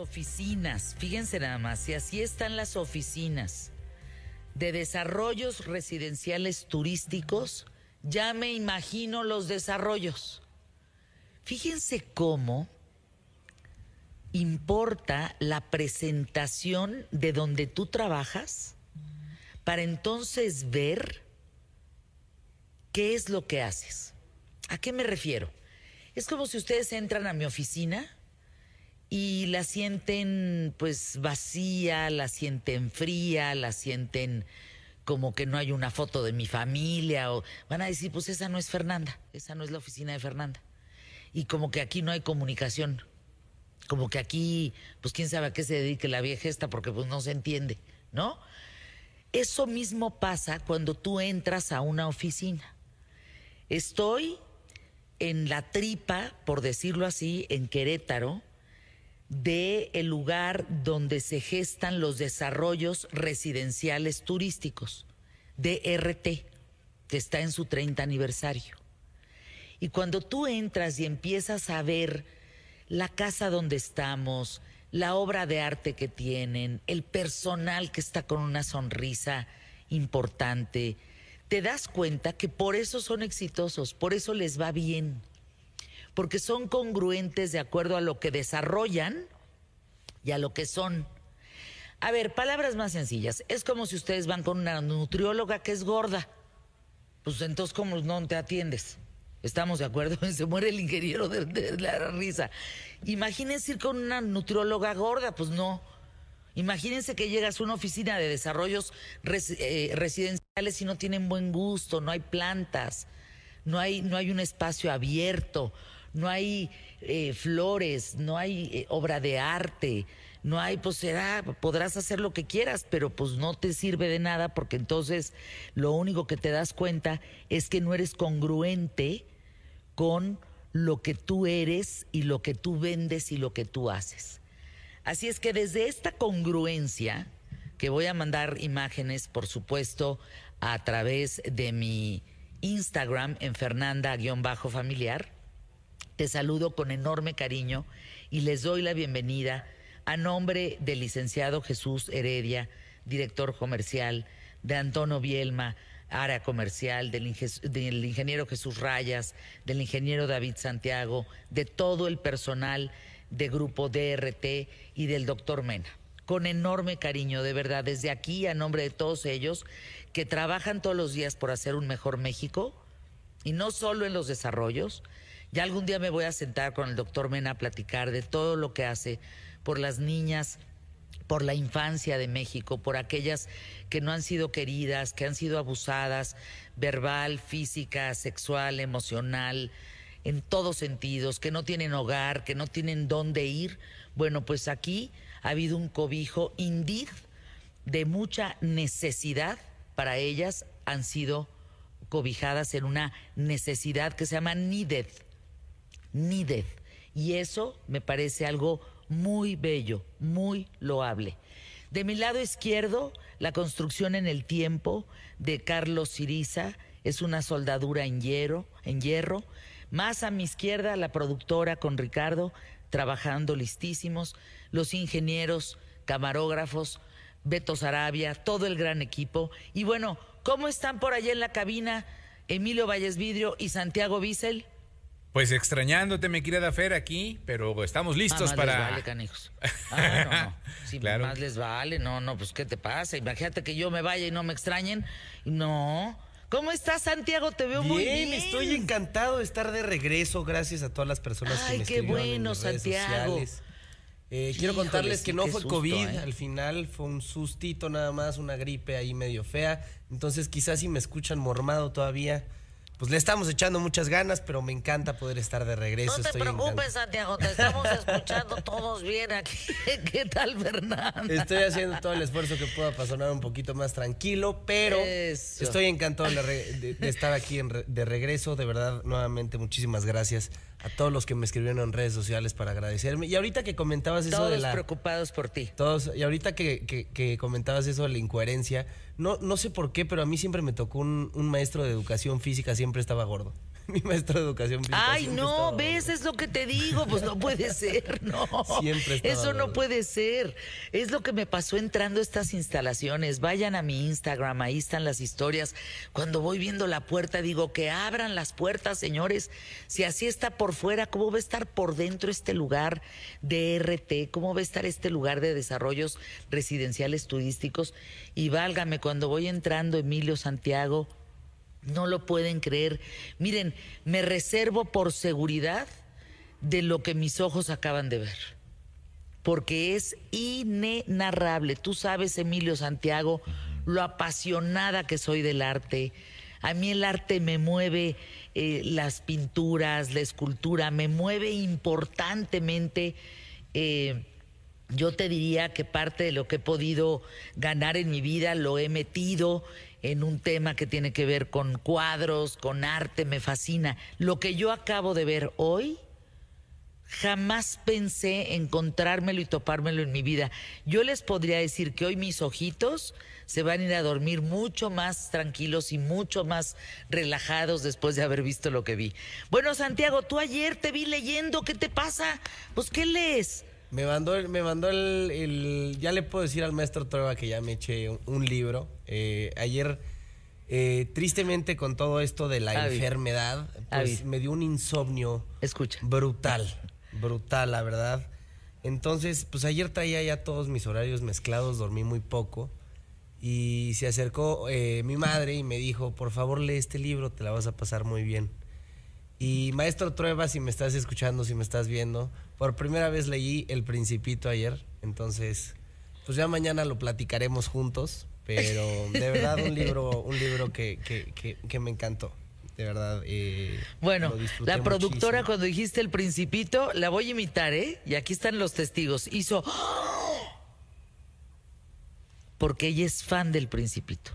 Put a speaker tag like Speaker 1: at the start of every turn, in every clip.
Speaker 1: oficinas, fíjense nada más, si así están las oficinas de desarrollos residenciales turísticos, ya me imagino los desarrollos. Fíjense cómo importa la presentación de donde tú trabajas para entonces ver qué es lo que haces. ¿A qué me refiero? Es como si ustedes entran a mi oficina y la sienten pues vacía, la sienten fría, la sienten como que no hay una foto de mi familia o van a decir, pues esa no es Fernanda, esa no es la oficina de Fernanda. Y como que aquí no hay comunicación. Como que aquí, pues quién sabe a qué se dedique la vieja esta porque pues no se entiende, ¿no? Eso mismo pasa cuando tú entras a una oficina. Estoy en la tripa, por decirlo así, en Querétaro, de el lugar donde se gestan los desarrollos residenciales turísticos, DRT, que está en su 30 aniversario. Y cuando tú entras y empiezas a ver la casa donde estamos, la obra de arte que tienen, el personal que está con una sonrisa importante, te das cuenta que por eso son exitosos, por eso les va bien, porque son congruentes de acuerdo a lo que desarrollan y a lo que son. A ver, palabras más sencillas. Es como si ustedes van con una nutrióloga que es gorda. Pues entonces, ¿cómo no te atiendes? Estamos de acuerdo, se muere el ingeniero de, la risa. Imagínense ir con una nutrióloga gorda, pues no. Imagínense que llegas a una oficina de desarrollos eh, residenciales y no tienen buen gusto, no hay plantas, no hay, no hay un espacio abierto, no hay eh, flores, no hay eh, obra de arte, no hay, pues será, podrás hacer lo que quieras, pero pues no te sirve de nada porque entonces lo único que te das cuenta es que no eres congruente con lo que tú eres y lo que tú vendes y lo que tú haces. Así es que desde esta congruencia, que voy a mandar imágenes, por supuesto, a través de mi Instagram en Fernanda-familiar, te saludo con enorme cariño y les doy la bienvenida a nombre del licenciado Jesús Heredia, director comercial, de Antonio Bielma, área comercial, del, ingeniero Jesús Rayas, del ingeniero David Santiago, de todo el personal de Grupo DRT y del doctor Mena. Con enorme cariño, de verdad, desde aquí, a nombre de todos ellos, que trabajan todos los días por hacer un mejor México, y no solo en los desarrollos. Ya algún día me voy a sentar con el doctor Mena a platicar de todo lo que hace por las niñas por la infancia de México, por aquellas que no han sido queridas, que han sido abusadas verbal, física, sexual, emocional, en todos sentidos, que no tienen hogar, que no tienen dónde ir. Bueno, pues aquí ha habido un cobijo indig de mucha necesidad para ellas, han sido cobijadas en una necesidad que se llama needed, needed. Y eso me parece algo muy bello, muy loable. De mi lado izquierdo, la construcción en el tiempo de Carlos Siriza es una soldadura en hierro, en hierro. Más a mi izquierda, la productora con Ricardo, trabajando listísimos, los ingenieros, camarógrafos, Beto Sarabia, todo el gran equipo. Y bueno, ¿cómo están por allá en la cabina Emilio Valles Vidrio y Santiago Bissell?
Speaker 2: Pues extrañándote, me querida Fer, aquí, pero estamos listos para.
Speaker 1: Les vale, canijos. Ah, no, no. Si más les vale, no, no, pues ¿qué te pasa? Imagínate que yo me vaya y no me extrañen. No. ¿Cómo estás, Santiago? Te veo muy bien.
Speaker 3: Estoy encantado de estar de regreso. Gracias a todas las personas que me
Speaker 1: qué bueno, Santiago.
Speaker 3: Eh, quiero contarles que no fue COVID, ¿eh? al final fue un sustito nada más, una gripe ahí medio fea. Entonces quizás si me escuchan mormado todavía, pues le estamos echando muchas ganas, pero me encanta poder estar de regreso.
Speaker 1: No te preocupes, Santiago, te estamos escuchando todos bien aquí. ¿Qué tal, Fernando?
Speaker 3: Estoy haciendo todo el esfuerzo que pueda para sonar un poquito más tranquilo, pero estoy encantado de, estar aquí de regreso. De verdad, nuevamente, muchísimas gracias a todos los que me escribieron en redes sociales para agradecerme. Y ahorita que comentabas eso
Speaker 1: de
Speaker 3: la...
Speaker 1: preocupados por ti.
Speaker 3: Todos, y ahorita que, que, comentabas eso de la incoherencia, no, no sé por qué, pero a mí siempre me tocó un, un maestro de educación física, siempre estaba gordo. mi maestro de educación
Speaker 1: física. Ay, no, ves, es lo que te digo, pues no puede ser, no. Siempre Eso no puede ser. Es lo que me pasó entrando a estas instalaciones. Vayan a mi Instagram, ahí están las historias. Cuando voy viendo la puerta, digo que abran las puertas, señores. Si así está por fuera, ¿cómo va a estar por dentro este lugar de RT? ¿Cómo va a estar este lugar de desarrollos residenciales turísticos? Y válgame, cuando voy entrando, Emilio Santiago, no lo pueden creer. Miren, me reservo por seguridad de lo que mis ojos acaban de ver. Porque es inenarrable. Tú sabes, Emilio Santiago, lo apasionada que soy del arte. A mí el arte me mueve eh, las pinturas, la escultura, me mueve importantemente. Eh, yo te diría que parte de lo que he podido ganar en mi vida lo he metido en un tema que tiene que ver con cuadros, con arte, me fascina. Lo que yo acabo de ver hoy, jamás pensé encontrármelo y topármelo en mi vida. Yo les podría decir que hoy mis ojitos se van a ir a dormir mucho más tranquilos y mucho más relajados después de haber visto lo que vi. Bueno, Santiago, tú ayer te vi leyendo, ¿qué te pasa? Pues, ¿qué lees?
Speaker 3: Me mandó, me mandó el, Ya le puedo decir al maestro Trueba que ya me eché un, libro. Eh, ayer, eh, tristemente, con todo esto de la enfermedad, pues me dio un insomnio.
Speaker 1: Escucha.
Speaker 3: Brutal. Brutal, la verdad. Entonces, pues ayer traía ya todos mis horarios mezclados, dormí muy poco. Y se acercó eh, mi madre y me dijo: Por favor, lee este libro, te la vas a pasar muy bien. Y maestro Trueba, si me estás escuchando, si me estás viendo, por primera vez leí El Principito ayer, entonces, pues ya mañana lo platicaremos juntos, pero de verdad un libro, un libro que, que, que, me encantó. De verdad. Eh,
Speaker 1: bueno, la productora cuando dijiste el principito, la voy a imitar, ¿eh? Y aquí están los testigos. Hizo... Porque ella es fan del principito.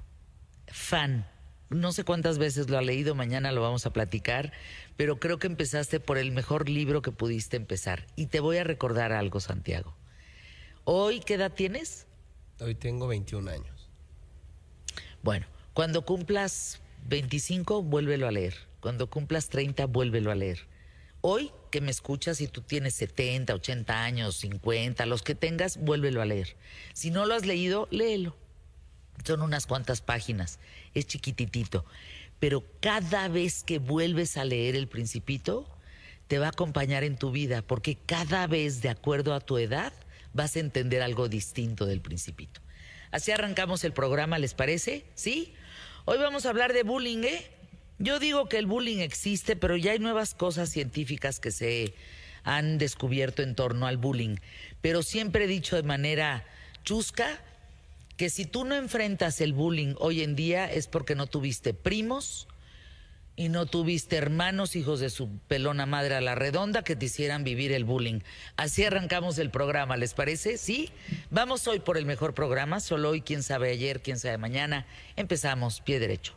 Speaker 1: Fan no sé cuántas veces lo ha leído, mañana lo vamos a platicar, pero creo que empezaste por el mejor libro que pudiste empezar. Y te voy a recordar algo, Santiago. ¿Hoy qué edad tienes?
Speaker 3: Hoy tengo 21 años.
Speaker 1: Bueno, cuando cumplas 25, vuélvelo a leer. Cuando cumplas 30, vuélvelo a leer. Hoy que me escuchas, si tú tienes 70, 80 años, 50, los que tengas, vuélvelo a leer. Si no lo has leído, léelo son unas cuantas páginas, es chiquititito, pero cada vez que vuelves a leer El Principito, te va a acompañar en tu vida, porque cada vez, de acuerdo a tu edad, vas a entender algo distinto del Principito. Así arrancamos el programa, ¿les parece? ¿Sí? Hoy vamos a hablar de bullying, ¿eh? Yo digo que el bullying existe, pero ya hay nuevas cosas científicas que se han descubierto en torno al bullying. Pero siempre he dicho de manera chusca que si tú no enfrentas el bullying hoy en día es porque no tuviste primos y no tuviste hermanos, hijos de su pelona madre a la redonda, que te hicieran vivir el bullying. Así arrancamos el programa, ¿les parece? ¿Sí? Vamos hoy por el mejor programa, solo hoy, quién sabe ayer, quién sabe mañana. Empezamos, pie derecho.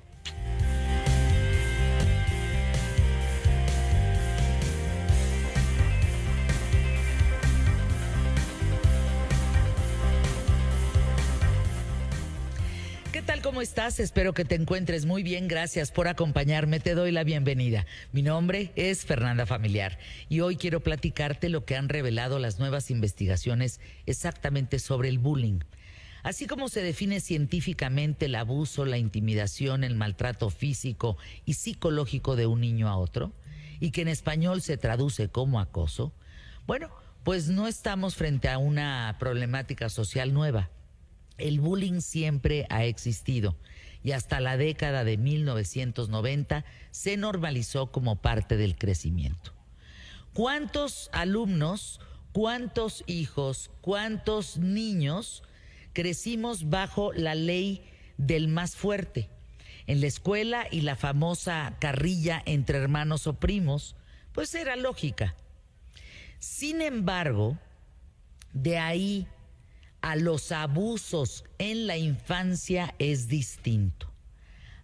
Speaker 1: ¿Cómo estás? Espero que te encuentres muy bien. Gracias por acompañarme. Te doy la bienvenida. Mi nombre es Fernanda Familiar y hoy quiero platicarte lo que han revelado las nuevas investigaciones exactamente sobre el bullying. Así como se define científicamente el abuso, la intimidación, el maltrato físico y psicológico de un niño a otro, y que en español se traduce como acoso, bueno, pues no estamos frente a una problemática social nueva el bullying siempre ha existido y hasta la década de 1990 se normalizó como parte del crecimiento. ¿Cuántos alumnos, cuántos hijos, cuántos niños crecimos bajo la ley del más fuerte? En la escuela y la famosa carrilla entre hermanos o primos, pues era lógica. Sin embargo, de ahí a los abusos en la infancia es distinto.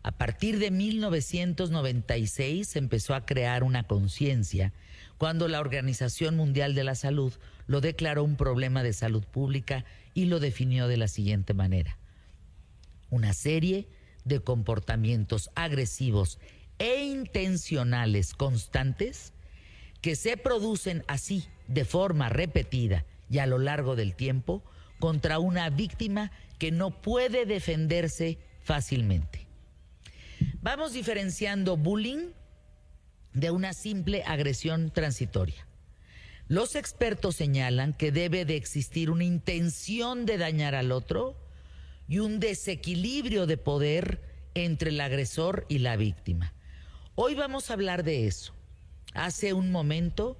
Speaker 1: A partir de 1996 se empezó a crear una conciencia cuando la Organización Mundial de la Salud lo declaró un problema de salud pública y lo definió de la siguiente manera. Una serie de comportamientos agresivos e intencionales constantes que se producen así de forma repetida y a lo largo del tiempo contra una víctima que no puede defenderse fácilmente. Vamos diferenciando bullying de una simple agresión transitoria. Los expertos señalan que debe de existir una intención de dañar al otro y un desequilibrio de poder entre el agresor y la víctima. Hoy vamos a hablar de eso. Hace un momento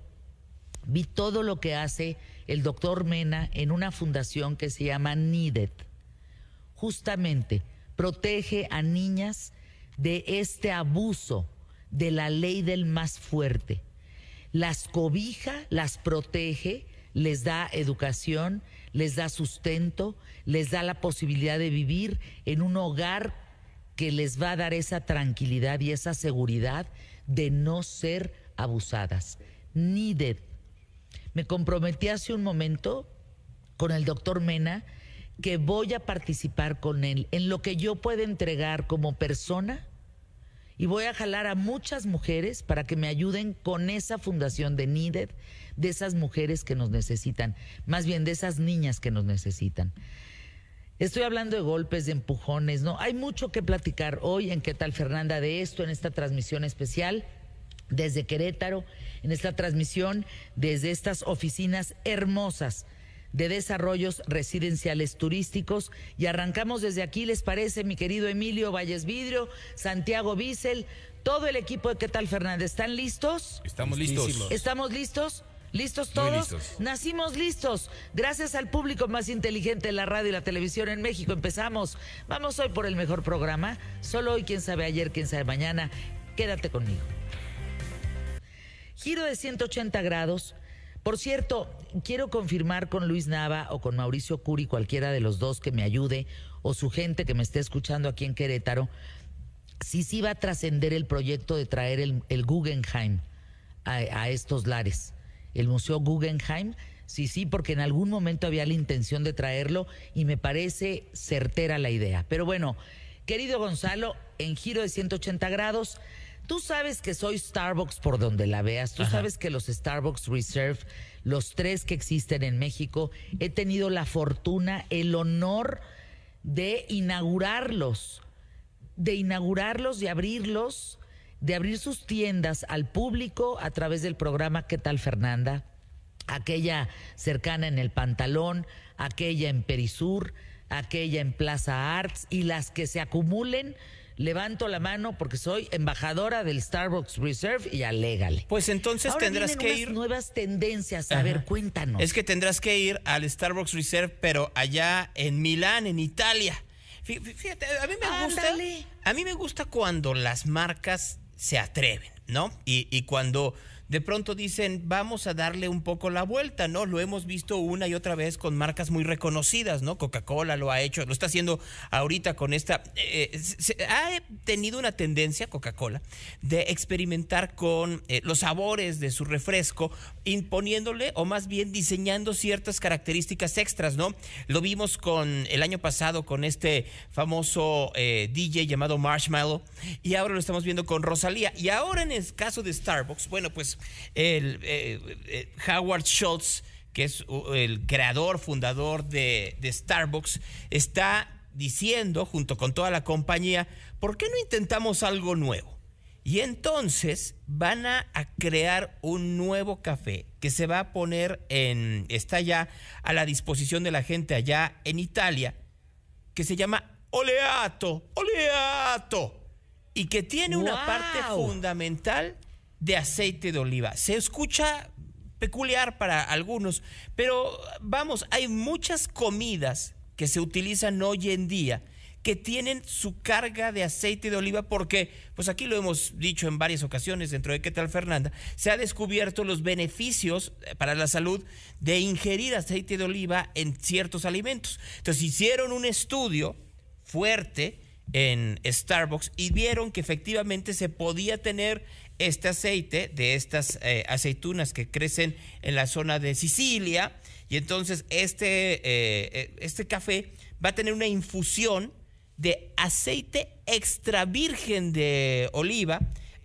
Speaker 1: vi todo lo que hace el doctor Mena en una fundación que se llama NIDED. Justamente protege a niñas de este abuso de la ley del más fuerte las cobija, las protege, les da educación, les da sustento, les da la posibilidad de vivir en un hogar que les va a dar esa tranquilidad y esa seguridad de no ser abusadas. Needed. Me comprometí hace un momento con el doctor Mena que voy a participar con él en lo que yo pueda entregar como persona y voy a jalar a muchas mujeres para que me ayuden con esa fundación de Needed, de esas mujeres que nos necesitan, más bien de esas niñas que nos necesitan. Estoy hablando de golpes, de empujones, ¿no? Hay mucho que platicar hoy en qué tal Fernanda de esto, en esta transmisión especial desde Querétaro, en esta transmisión desde estas oficinas hermosas de desarrollos residenciales turísticos. Y arrancamos desde aquí, ¿les parece, mi querido Emilio Valles Vidrio, Santiago Bissell, todo el equipo de ¿Qué tal, Fernández? ¿Están listos?
Speaker 2: Estamos listos.
Speaker 1: ¿Estamos listos? ¿Listos todos? Nacimos listos. Gracias al público más inteligente de la radio y la televisión en México. Empezamos. Vamos hoy por el mejor programa. Solo hoy, quién sabe ayer, quién sabe mañana. Quédate conmigo. Giro de 180 grados por cierto, quiero confirmar con Luis Nava o con Mauricio Curi, cualquiera de los dos que me ayude, o su gente que me esté escuchando aquí en Querétaro, si sí va a trascender el proyecto de traer el, Guggenheim a, estos lares. El Museo Guggenheim, sí, sí, porque en algún momento había la intención de traerlo y me parece certera la idea. Pero bueno, querido Gonzalo, en giro de 180 grados, Tú sabes que soy Starbucks por donde la veas. Tú sabes que los Starbucks Reserve, los tres que existen en México, he tenido la fortuna, el honor de inaugurarlos, de inaugurarlos, de abrirlos, de abrir sus tiendas al público a través del programa ¿Qué tal Fernanda? Aquella cercana en el Pantalón, aquella en Perisur, aquella en Plaza Arts y las que se acumulen levanto la mano porque soy embajadora del Starbucks Reserve y alégale.
Speaker 4: Pues entonces tendrás que ir.
Speaker 1: nuevas tendencias, a ver, cuéntanos.
Speaker 4: Es que tendrás que ir al Starbucks Reserve, pero allá en Milán, en Italia. Fíjate, a mí me gusta. A mí me gusta cuando las marcas se atreven, ¿no? Y, y cuando de pronto dicen, vamos a darle un poco la vuelta, ¿no? Lo hemos visto una y otra vez con marcas muy reconocidas, ¿no? Coca-Cola lo ha hecho, lo está haciendo ahorita con esta... Eh, ha tenido una tendencia, Coca-Cola, de experimentar con eh, los sabores de su refresco, imponiéndole o más bien diseñando ciertas características extras, ¿no? Lo vimos con el año pasado con este famoso eh, DJ llamado Marshmallow y ahora lo estamos viendo con Rosalía. Y ahora en el caso de Starbucks, bueno, pues el, eh, eh, Howard Schultz, que es el creador, fundador de, Starbucks, está diciendo, junto con toda la compañía, ¿por qué no intentamos algo nuevo? Y entonces van a, crear un nuevo café que se va a poner en, está ya a la disposición de la gente allá en Italia, que se llama Oleato, Oleato, y que tiene una parte fundamental de aceite de oliva. Se escucha peculiar para algunos, pero vamos, hay muchas comidas que se utilizan hoy en día que tienen su carga de aceite de oliva porque, pues aquí lo hemos dicho en varias ocasiones dentro de qué tal Fernanda, se ha descubierto los beneficios eh, para la salud de ingerir aceite de oliva en ciertos alimentos. Entonces hicieron un estudio fuerte en Starbucks y vieron que efectivamente se podía tener este aceite de estas eh, aceitunas que crecen en la zona de Sicilia. Y entonces este, eh, eh, este café va a tener una infusión de aceite extra virgen de oliva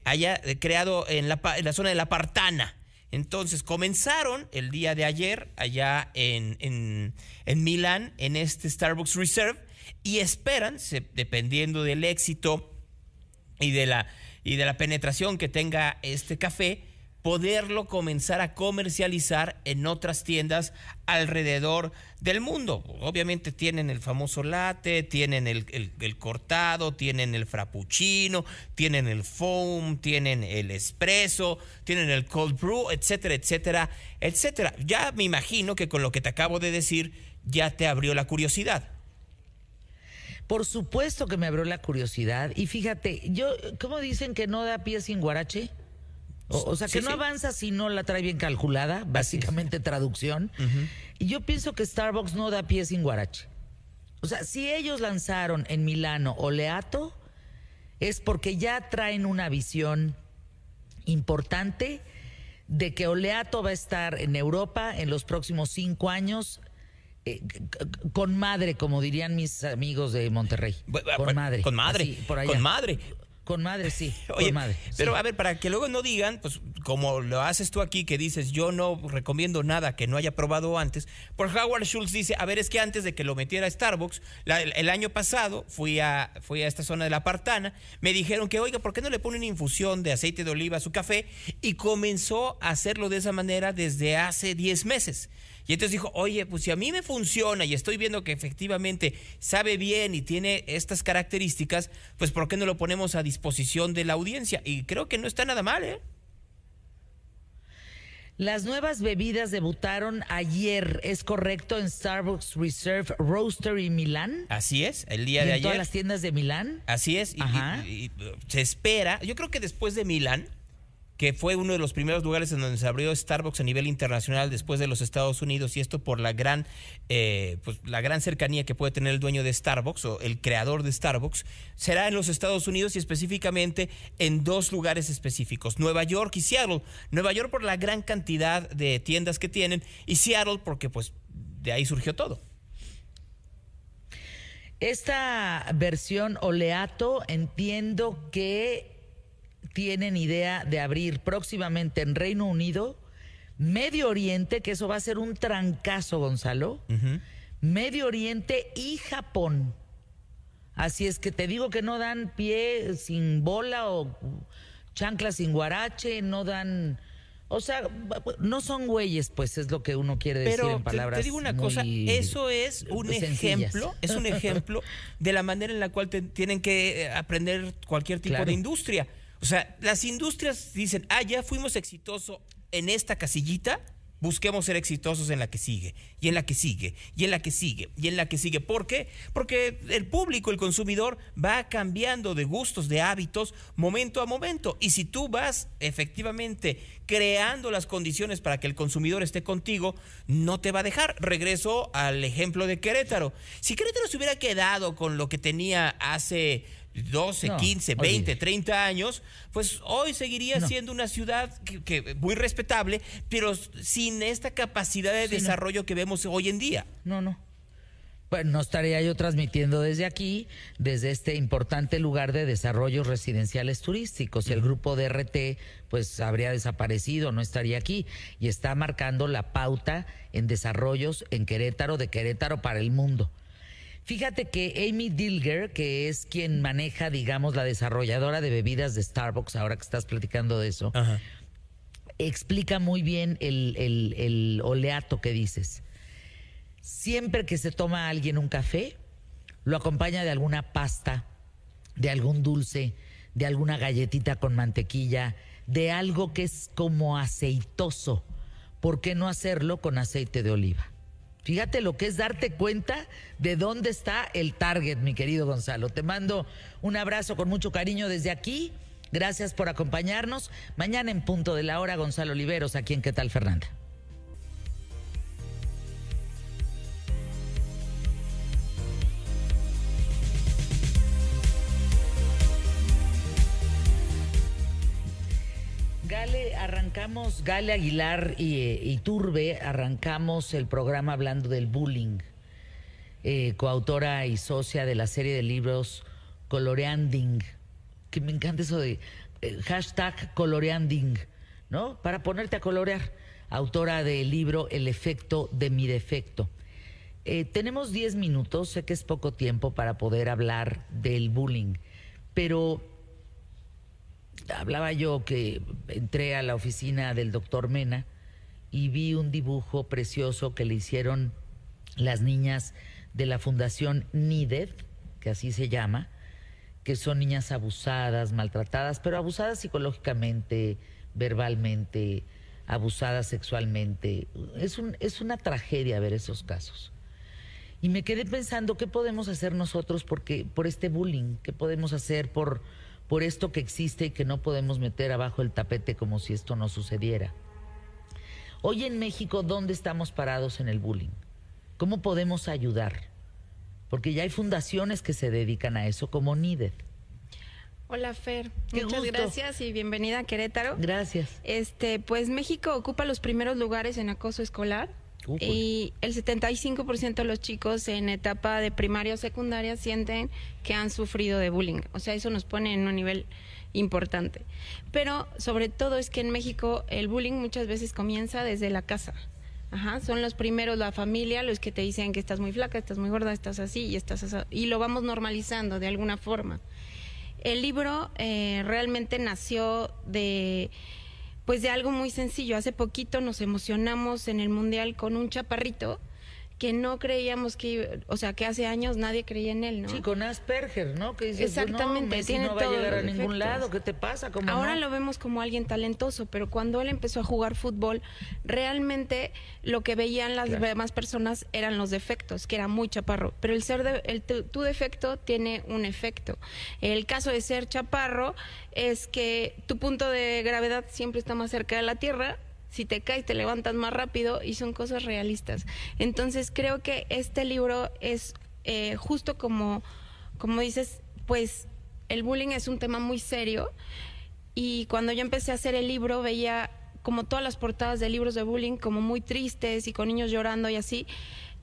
Speaker 4: haya creado en la, zona de la Partana. Entonces comenzaron el día de ayer allá en, en, en Milán, en este Starbucks Reserve, y esperan, dependiendo del éxito y de, la, y de la penetración que tenga este café, poderlo comenzar a comercializar en otras tiendas alrededor del mundo. Obviamente tienen el famoso latte, tienen el, cortado, tienen el frappuccino, tienen el foam, tienen el espresso, tienen el cold brew, etcétera, etcétera, etcétera. Ya me imagino que con lo que te acabo de decir ya te abrió la curiosidad.
Speaker 1: Por supuesto que me abrió la curiosidad. Y fíjate, yo, ¿cómo dicen que no da pie sin guarache? O, sea, que no avanza si no la trae bien calculada, básicamente traducción. Y yo pienso que Starbucks no da pie sin guarache. O sea, si ellos lanzaron en Milano Oleato, es porque ya traen una visión importante de que Oleato va a estar en Europa en los próximos cinco años eh, con madre, como dirían mis amigos de Monterrey. Con madre.
Speaker 4: Con madre. Con madre.
Speaker 1: Con madre, sí. con madre.
Speaker 4: Pero a ver, para que luego no digan, pues como lo haces tú aquí, que dices, yo no recomiendo nada que no haya probado antes, por Howard Schultz dice, a ver, es que antes de que lo metiera a Starbucks, el, año pasado fui a, fui a esta zona de la Partana, me dijeron que, oiga, ¿por qué no le ponen infusión de aceite de oliva a su café? Y comenzó a hacerlo de esa manera desde hace 10 meses. Y entonces dijo, oye, pues si a mí me funciona y estoy viendo que efectivamente sabe bien y tiene estas características, pues ¿por qué no lo ponemos a disposición de la audiencia? Y creo que no está nada mal, ¿eh?
Speaker 1: Las nuevas bebidas debutaron ayer, ¿es correcto? En Starbucks Reserve Roastery Milán.
Speaker 4: Así es, el día de
Speaker 1: en
Speaker 4: ayer.
Speaker 1: todas las tiendas de Milán.
Speaker 4: Así es, y, se espera, yo creo que después de Milán, que fue uno de los primeros lugares en donde se abrió Starbucks a nivel internacional después de los Estados Unidos y esto por la gran, eh, pues, la gran cercanía que puede tener el dueño de Starbucks o el creador de Starbucks, será en los Estados Unidos y específicamente en dos lugares específicos, Nueva York y Seattle. Nueva York por la gran cantidad de tiendas que tienen y Seattle porque pues de ahí surgió todo.
Speaker 1: Esta versión oleato entiendo que tienen idea de abrir próximamente en Reino Unido, Medio Oriente, que eso va a ser un trancazo, Gonzalo, Medio Oriente y Japón. Así es que te digo que no dan pie sin bola o chancla sin guarache, no dan... O sea, no son güeyes, pues es lo que uno quiere decir en palabras.
Speaker 4: Te, te digo una cosa, eso es un ejemplo, es un ejemplo de la manera en la cual tienen que eh, aprender cualquier tipo de industria. O sea, las industrias dicen, ah, ya fuimos exitosos en esta casillita, busquemos ser exitosos en la que sigue, y en la que sigue, y en la que sigue, y en la que sigue. ¿Por qué? Porque el público, el consumidor, va cambiando de gustos, de hábitos, momento a momento. Y si tú vas efectivamente creando las condiciones para que el consumidor esté contigo, no te va a dejar. Regreso al ejemplo de Querétaro. Si Querétaro se hubiera quedado con lo que tenía hace 12, 15, 20, 30 años, pues hoy seguiría siendo una ciudad que, muy respetable, pero sin esta capacidad de desarrollo que vemos hoy en día.
Speaker 1: No, no. Pues no estaría yo transmitiendo desde aquí, desde este importante lugar de desarrollos residenciales turísticos. El grupo DRT pues habría desaparecido, no estaría aquí. Y está marcando la pauta en desarrollos en Querétaro, de Querétaro para el mundo. Fíjate que Amy Dilger, que es quien maneja, digamos, la desarrolladora de bebidas de Starbucks, ahora que estás platicando de eso, explica muy bien el, el oleato que dices. Siempre que se toma alguien un café, lo acompaña de alguna pasta, de algún dulce, de alguna galletita con mantequilla, de algo que es como aceitoso. ¿Por qué no hacerlo con aceite de oliva? Fíjate lo que es darte cuenta de dónde está el target, mi querido Gonzalo. Te mando un abrazo con mucho cariño desde aquí. Gracias por acompañarnos. Mañana en punto de la hora, Gonzalo Oliveros, aquí en ¿Qué tal, Fernanda? Gale, arrancamos, Gale Aguilar y, Turbe, arrancamos el programa hablando del bullying. Eh, coautora y socia de la serie de libros Coloreanding, que me encanta eso de eh, hashtag coloreanding, ¿no? Para ponerte a colorear. Autora del libro El efecto de mi defecto. Eh, tenemos 10 minutos, sé que es poco tiempo para poder hablar del bullying, pero hablaba yo que entré a la oficina del doctor Mena y vi un dibujo precioso que le hicieron las niñas de la Fundación NIDED, que así se llama, que son niñas abusadas, maltratadas, pero abusadas psicológicamente, verbalmente, abusadas sexualmente. Es, un, es una tragedia ver esos casos. Y me quedé pensando qué podemos hacer nosotros porque, por este bullying, qué podemos hacer por, por esto que existe y que no podemos meter abajo el tapete como si esto no sucediera. Hoy en México, ¿dónde estamos parados en el bullying? ¿Cómo podemos ayudar? Porque ya hay fundaciones que se dedican a eso, como NIDED.
Speaker 5: Hola Fer, muchas gracias y bienvenida a Querétaro.
Speaker 1: Gracias.
Speaker 5: Este, pues México ocupa los primeros lugares en acoso escolar y el 75% de los chicos en etapa de primaria o secundaria sienten que han sufrido de bullying. O sea, eso nos pone en un nivel importante. Pero sobre todo es que en México el bullying muchas veces comienza desde la casa. Ajá, son los primeros, la familia, los que te dicen que estás muy flaca, estás muy gorda, estás así y estás así, y lo vamos normalizando de alguna forma. El libro eh, realmente nació de pues de algo muy sencillo. Hace poquito nos emocionamos en el mundial con un chaparrito que no creíamos que, o sea, que hace años nadie creía en él, ¿no?
Speaker 1: Sí, con Asperger, ¿no? Que
Speaker 5: dices, Exactamente,
Speaker 1: no, tiene no va a llegar a ningún lado, ¿qué te pasa?
Speaker 5: Ahora lo vemos como alguien talentoso, pero cuando él empezó a jugar fútbol, realmente lo que veían las demás personas eran los defectos, que era muy chaparro, pero el ser de, el, tu defecto tiene un efecto. El caso de ser chaparro es que tu punto de gravedad siempre está más cerca de la Tierra si te caes te levantas más rápido y son cosas realistas. Entonces creo que este libro es eh, justo como, como dices, pues el bullying es un tema muy serio y cuando yo empecé a hacer el libro veía como todas las portadas de libros de bullying como muy tristes y con niños llorando y así.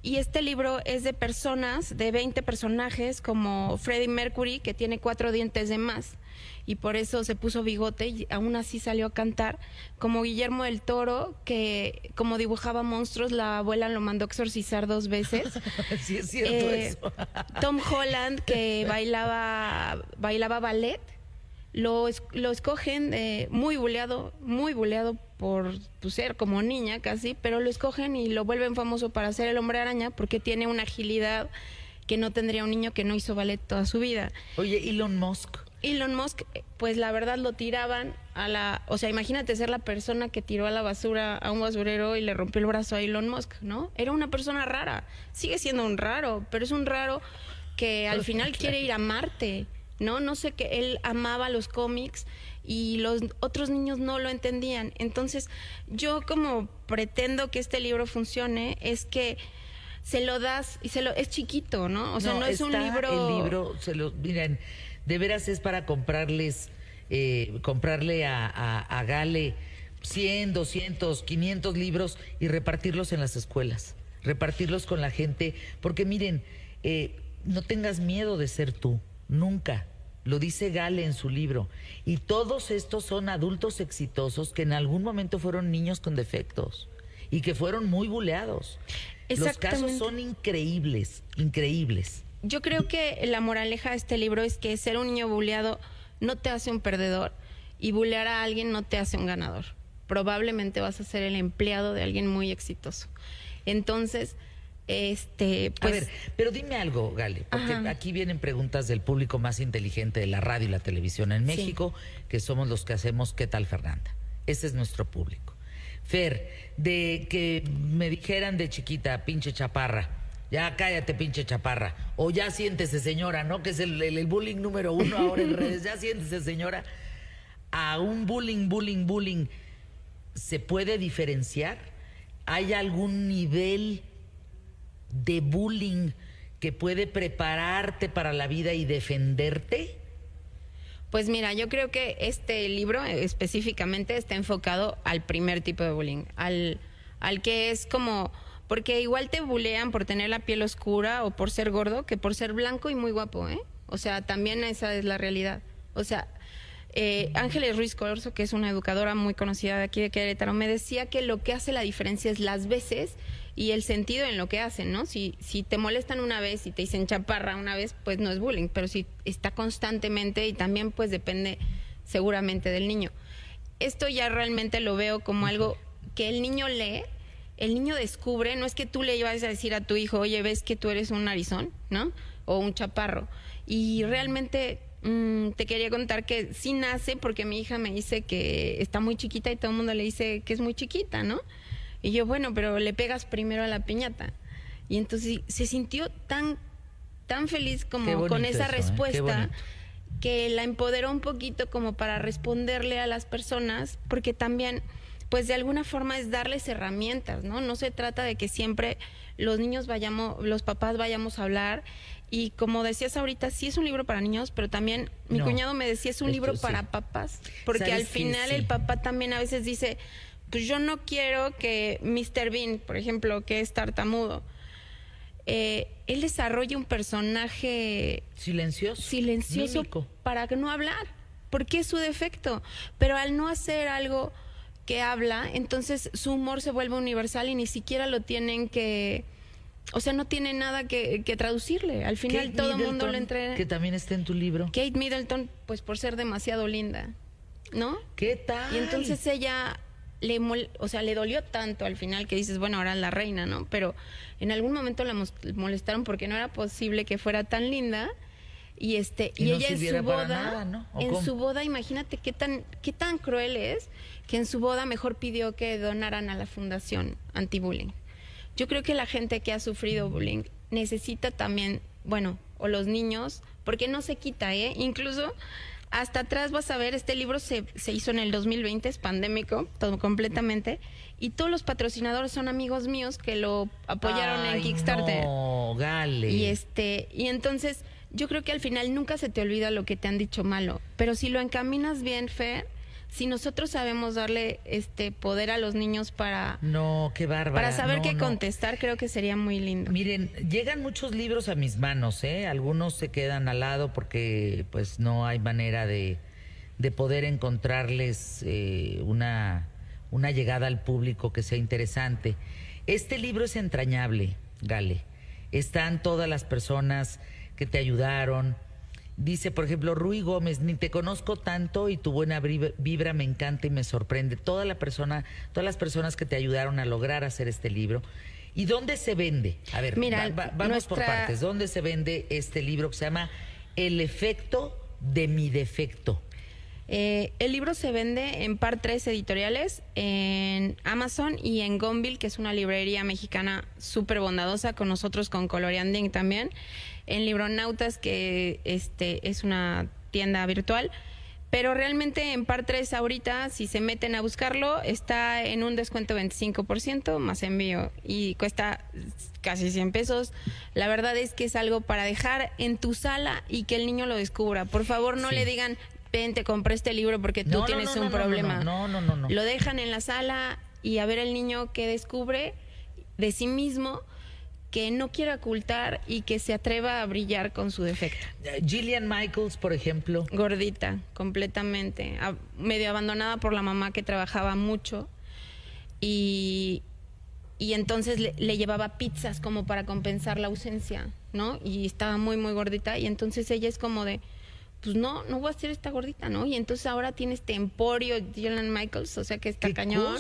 Speaker 5: Y este libro es de personas, de 20 personajes, como Freddie Mercury, que tiene cuatro dientes de más y por eso se puso bigote y aún así salió a cantar, como Guillermo del Toro, que como dibujaba monstruos, la abuela lo mandó a exorcizar dos veces.
Speaker 1: sí, es cierto eh, eso.
Speaker 5: Tom Holland, que bailaba, bailaba ballet, lo, lo escogen eh, muy buleado, muy buleado por pues, ser como niña casi, pero lo escogen y lo vuelven famoso para ser el hombre araña porque tiene una agilidad que no tendría un niño que no hizo ballet toda su vida.
Speaker 1: Oye, Elon Musk.
Speaker 5: Elon Musk, pues la verdad lo tiraban a la, o sea, imagínate ser la persona que tiró a la basura a un basurero y le rompió el brazo a Elon Musk, ¿no? Era una persona rara, sigue siendo un raro, pero es un raro que al final quiere ir a Marte, ¿no? No sé que él amaba los cómics y los otros niños no lo entendían. Entonces, yo como pretendo que este libro funcione es que se lo das y se lo es chiquito, ¿no? O sea, no, es un libro
Speaker 1: El libro se lo miren de veras es para comprarles, eh, comprarle a, Gale 100, 200, 500 libros y repartirlos en las escuelas, repartirlos con la gente, porque miren, eh, no tengas miedo de ser tú, nunca. Lo dice Gale en su libro. Y todos estos son adultos exitosos que en algún momento fueron niños con defectos y que fueron muy buleados. Los casos son increíbles, increíbles
Speaker 5: yo creo que la moraleja de este libro es que ser un niño buleado no te hace un perdedor y bulear a alguien no te hace un ganador. Probablemente vas a ser el empleado de alguien muy exitoso. Entonces, este, pues... A ver,
Speaker 1: pero dime algo, Gale, porque aquí vienen preguntas del público más inteligente de la radio y la televisión en México, que somos los que hacemos ¿Qué tal, Fernanda? Ese es nuestro público. Fer, de que me dijeran de chiquita, pinche chaparra, ya cállate, pinche chaparra. O ya siéntese, señora, ¿no? Que es el, bullying número uno ahora en redes. Ya siéntese, señora. A un bullying, bullying, bullying, ¿se puede diferenciar? ¿Hay algún nivel de bullying que puede prepararte para la vida y defenderte?
Speaker 5: Pues mira, yo creo que este libro específicamente está enfocado al primer tipo de bullying, al, al que es como porque igual te bulean por tener la piel oscura o por ser gordo que por ser blanco y muy guapo, ¿eh? O sea, también esa es la realidad. O sea, eh, Ángeles Ruiz Corso, que es una educadora muy conocida de aquí de Querétaro, me decía que lo que hace la diferencia es las veces y el sentido en lo que hacen, ¿no? Si, si te molestan una vez y te dicen chaparra una vez, pues no es bullying, pero si está constantemente y también pues depende seguramente del niño. Esto ya realmente lo veo como algo que el niño lee, el niño descubre, no es que tú le ibas a decir a tu hijo, oye, ves que tú eres un narizón, ¿no? O un chaparro. Y realmente mm, te quería contar que sí nace porque mi hija me dice que está muy chiquita y todo el mundo le dice que es muy chiquita, ¿no? Y yo, bueno, pero le pegas primero a la piñata. Y entonces se sintió tan, tan feliz como con esa ¿eh? respuesta que la empoderó un poquito como para responderle a las personas, porque también, pues de alguna forma es darles herramientas, ¿no? No se trata de que siempre los niños vayamos, los papás vayamos a hablar. Y como decías ahorita, sí es un libro para niños, pero también mi cuñado me decía es un libro para papás, porque al final el papá también a veces dice, pues yo no quiero que Mr. Bean, por ejemplo, que es tartamudo, eh, él desarrolle un personaje
Speaker 1: silencioso,
Speaker 5: silencioso para no hablar, porque es su defecto. Pero al no hacer algo que habla, entonces su humor se vuelve universal y ni siquiera lo tienen que... O sea, no tiene nada que, traducirle. Al final todo el mundo lo entrena.
Speaker 1: Que también está en tu libro.
Speaker 5: Kate Middleton, pues por ser demasiado linda, ¿no?
Speaker 1: ¿Qué tal?
Speaker 5: Y entonces ella le o sea, le dolió tanto al final que dices, bueno, ahora es la reina, ¿no? Pero en algún momento la molestaron porque no era posible que fuera tan linda y este y, ella en su boda, en su boda, imagínate qué tan qué tan cruel es que en su boda mejor pidió que donaran a la fundación anti-bullying. Yo creo que la gente que ha sufrido bullying necesita también, bueno, o los niños, porque no se quita, ¿eh? Incluso hasta atrás vas a ver, este libro se, se hizo en el 2020, es pandémico, todo completamente, y todos los patrocinadores son amigos míos que lo apoyaron en Kickstarter.
Speaker 1: No, gale.
Speaker 5: Y este, y entonces yo creo que al final nunca se te olvida lo que te han dicho malo, pero si lo encaminas bien, Fer, si nosotros sabemos darle este poder a los niños para
Speaker 1: no qué bárbara.
Speaker 5: para saber qué contestar creo que sería muy lindo.
Speaker 1: Miren llegan muchos libros a mis manos eh algunos se quedan al lado porque pues no hay manera de, de poder encontrarles eh, una una llegada al público que sea interesante. Este libro es entrañable Gale. Están todas las personas que te ayudaron Dice, por ejemplo, Rui Gómez, ni te conozco tanto y tu buena vibra me encanta y me sorprende. Toda la persona, todas las personas que te ayudaron a lograr hacer este libro. ¿Y dónde se vende? A ver, Mira, vamos por partes. ¿Dónde se vende este libro que se llama El efecto de mi defecto?
Speaker 5: Eh, el libro se vende en par tres editoriales, en Amazon y en Gonville, que es una librería mexicana súper bondadosa, con nosotros con Colorianding también en Libronautas, que este es una tienda virtual. Pero realmente en par 3 ahorita, si se meten a buscarlo, está en un descuento 25% más envío y cuesta casi 100 pesos. La verdad es que es algo para dejar en tu sala y que el niño lo descubra. Por favor, no le digan, te compré este libro porque tú tienes un problema.
Speaker 1: No, no, no, no.
Speaker 5: Lo dejan en la sala y a ver el niño que descubre de sí mismo que no quiera ocultar y que se atreva a brillar con su defecto.
Speaker 1: Gillian Michaels, por ejemplo.
Speaker 5: Gordita, completamente. medio abandonada por la mamá que trabajaba mucho. Y, y entonces le, llevaba pizzas como para compensar la ausencia, ¿no? Y estaba muy, muy gordita. Y entonces ella es como de, pues no, no voy a ser esta gordita, ¿no? Y entonces ahora tiene este emporio Gillian Michaels, o sea que está cañón.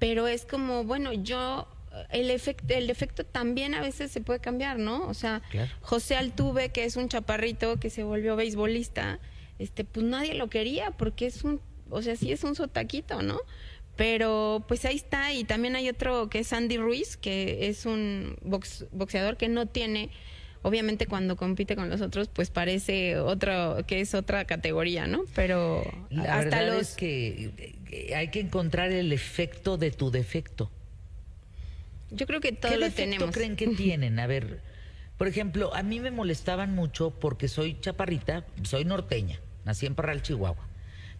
Speaker 5: Pero es como, bueno, yo el efecto, el efecto también a veces se puede cambiar, ¿no? O sea, José Altuve, que es un chaparrito que se volvió beisbolista, este, pues nadie lo quería porque es un, o sea, sí es un sotaquito, ¿no? Pero pues ahí está, y también hay otro que es Andy Ruiz, que es un boxeador que no tiene, obviamente cuando compite con los otros, pues parece otro, que es otra categoría, ¿no? Pero
Speaker 1: hasta los... es que hay que encontrar el efecto de tu defecto.
Speaker 5: Yo creo que todo lo tenemos.
Speaker 1: ¿Qué creen que tienen? A ver, por ejemplo, a mí me molestaban mucho porque soy chaparrita, soy norteña, nací en Parral, Chihuahua.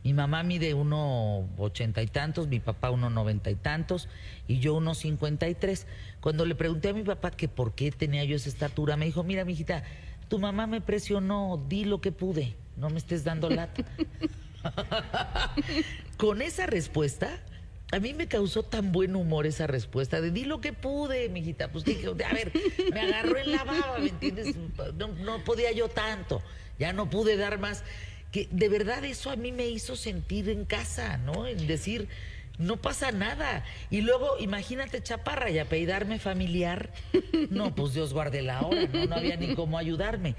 Speaker 1: Mi mamá mide uno ochenta y tantos, mi papá uno noventa y tantos y yo uno cincuenta y tres. Cuando le pregunté a mi papá que por qué tenía yo esa estatura, me dijo, mira, mijita, tu mamá me presionó, di lo que pude, no me estés dando lata. Con esa respuesta, a mí me causó tan buen humor esa respuesta de di lo que pude, mijita. Pues dije, a ver, me agarró en la baba, ¿me entiendes? No, no podía yo tanto, ya no pude dar más. Que de verdad eso a mí me hizo sentir en casa, ¿no? En decir, no pasa nada. Y luego, imagínate, chaparra, y apellidarme familiar. No, pues Dios guarde la hora, ¿no? No había ni cómo ayudarme.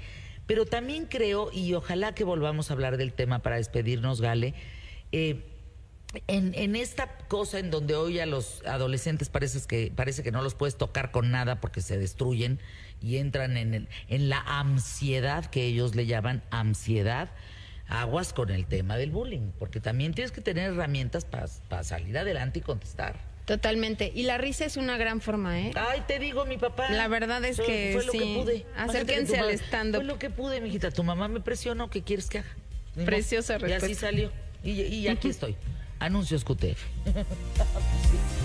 Speaker 1: Pero también creo, y ojalá que volvamos a hablar del tema para despedirnos, Gale, eh, en, esta cosa en donde hoy a los adolescentes parece que, parece que no los puedes tocar con nada porque se destruyen y entran en, el, en la ansiedad que ellos le llaman ansiedad, aguas con el tema del bullying, porque también tienes que tener herramientas para salir adelante y contestar.
Speaker 5: Totalmente. Y la risa es una gran forma, ¿eh?
Speaker 1: Ay, te digo, mi papá.
Speaker 5: La verdad es que fue lo que pude. Acérquense al stand
Speaker 1: Fue lo que pude, mijita. Tu mamá me presionó. ¿Qué quieres que haga?
Speaker 5: Preciosa respuesta.
Speaker 1: Y así salió. Y, y aquí estoy. Anuncios QTF.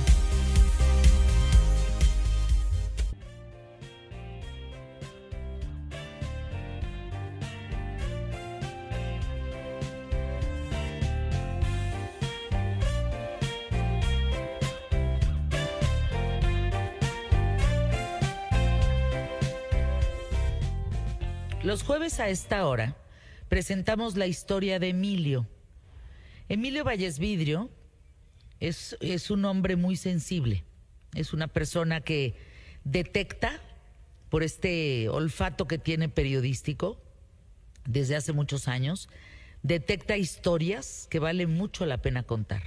Speaker 1: Los jueves a esta hora presentamos la historia de Emilio. Emilio Valles Vidrio es, es un hombre muy sensible. Es una persona que detecta por este olfato que tiene periodístico desde hace muchos años, detecta historias que vale mucho la pena contar.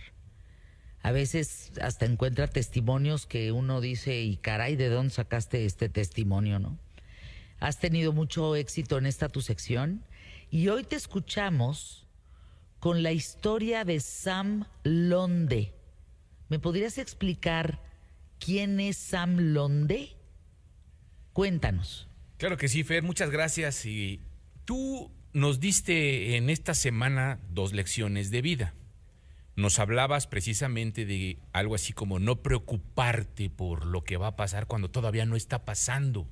Speaker 1: A veces hasta encuentra testimonios que uno dice, y caray, ¿de dónde sacaste este testimonio, no? Has tenido mucho éxito en esta tu sección y hoy te escuchamos con la historia de Sam Londe. ¿Me podrías explicar quién es Sam Londe? Cuéntanos.
Speaker 2: Claro que sí, Fer, muchas gracias. Y tú nos diste en esta semana dos lecciones de vida. Nos hablabas precisamente de algo así como no preocuparte por lo que va a pasar cuando todavía no está pasando.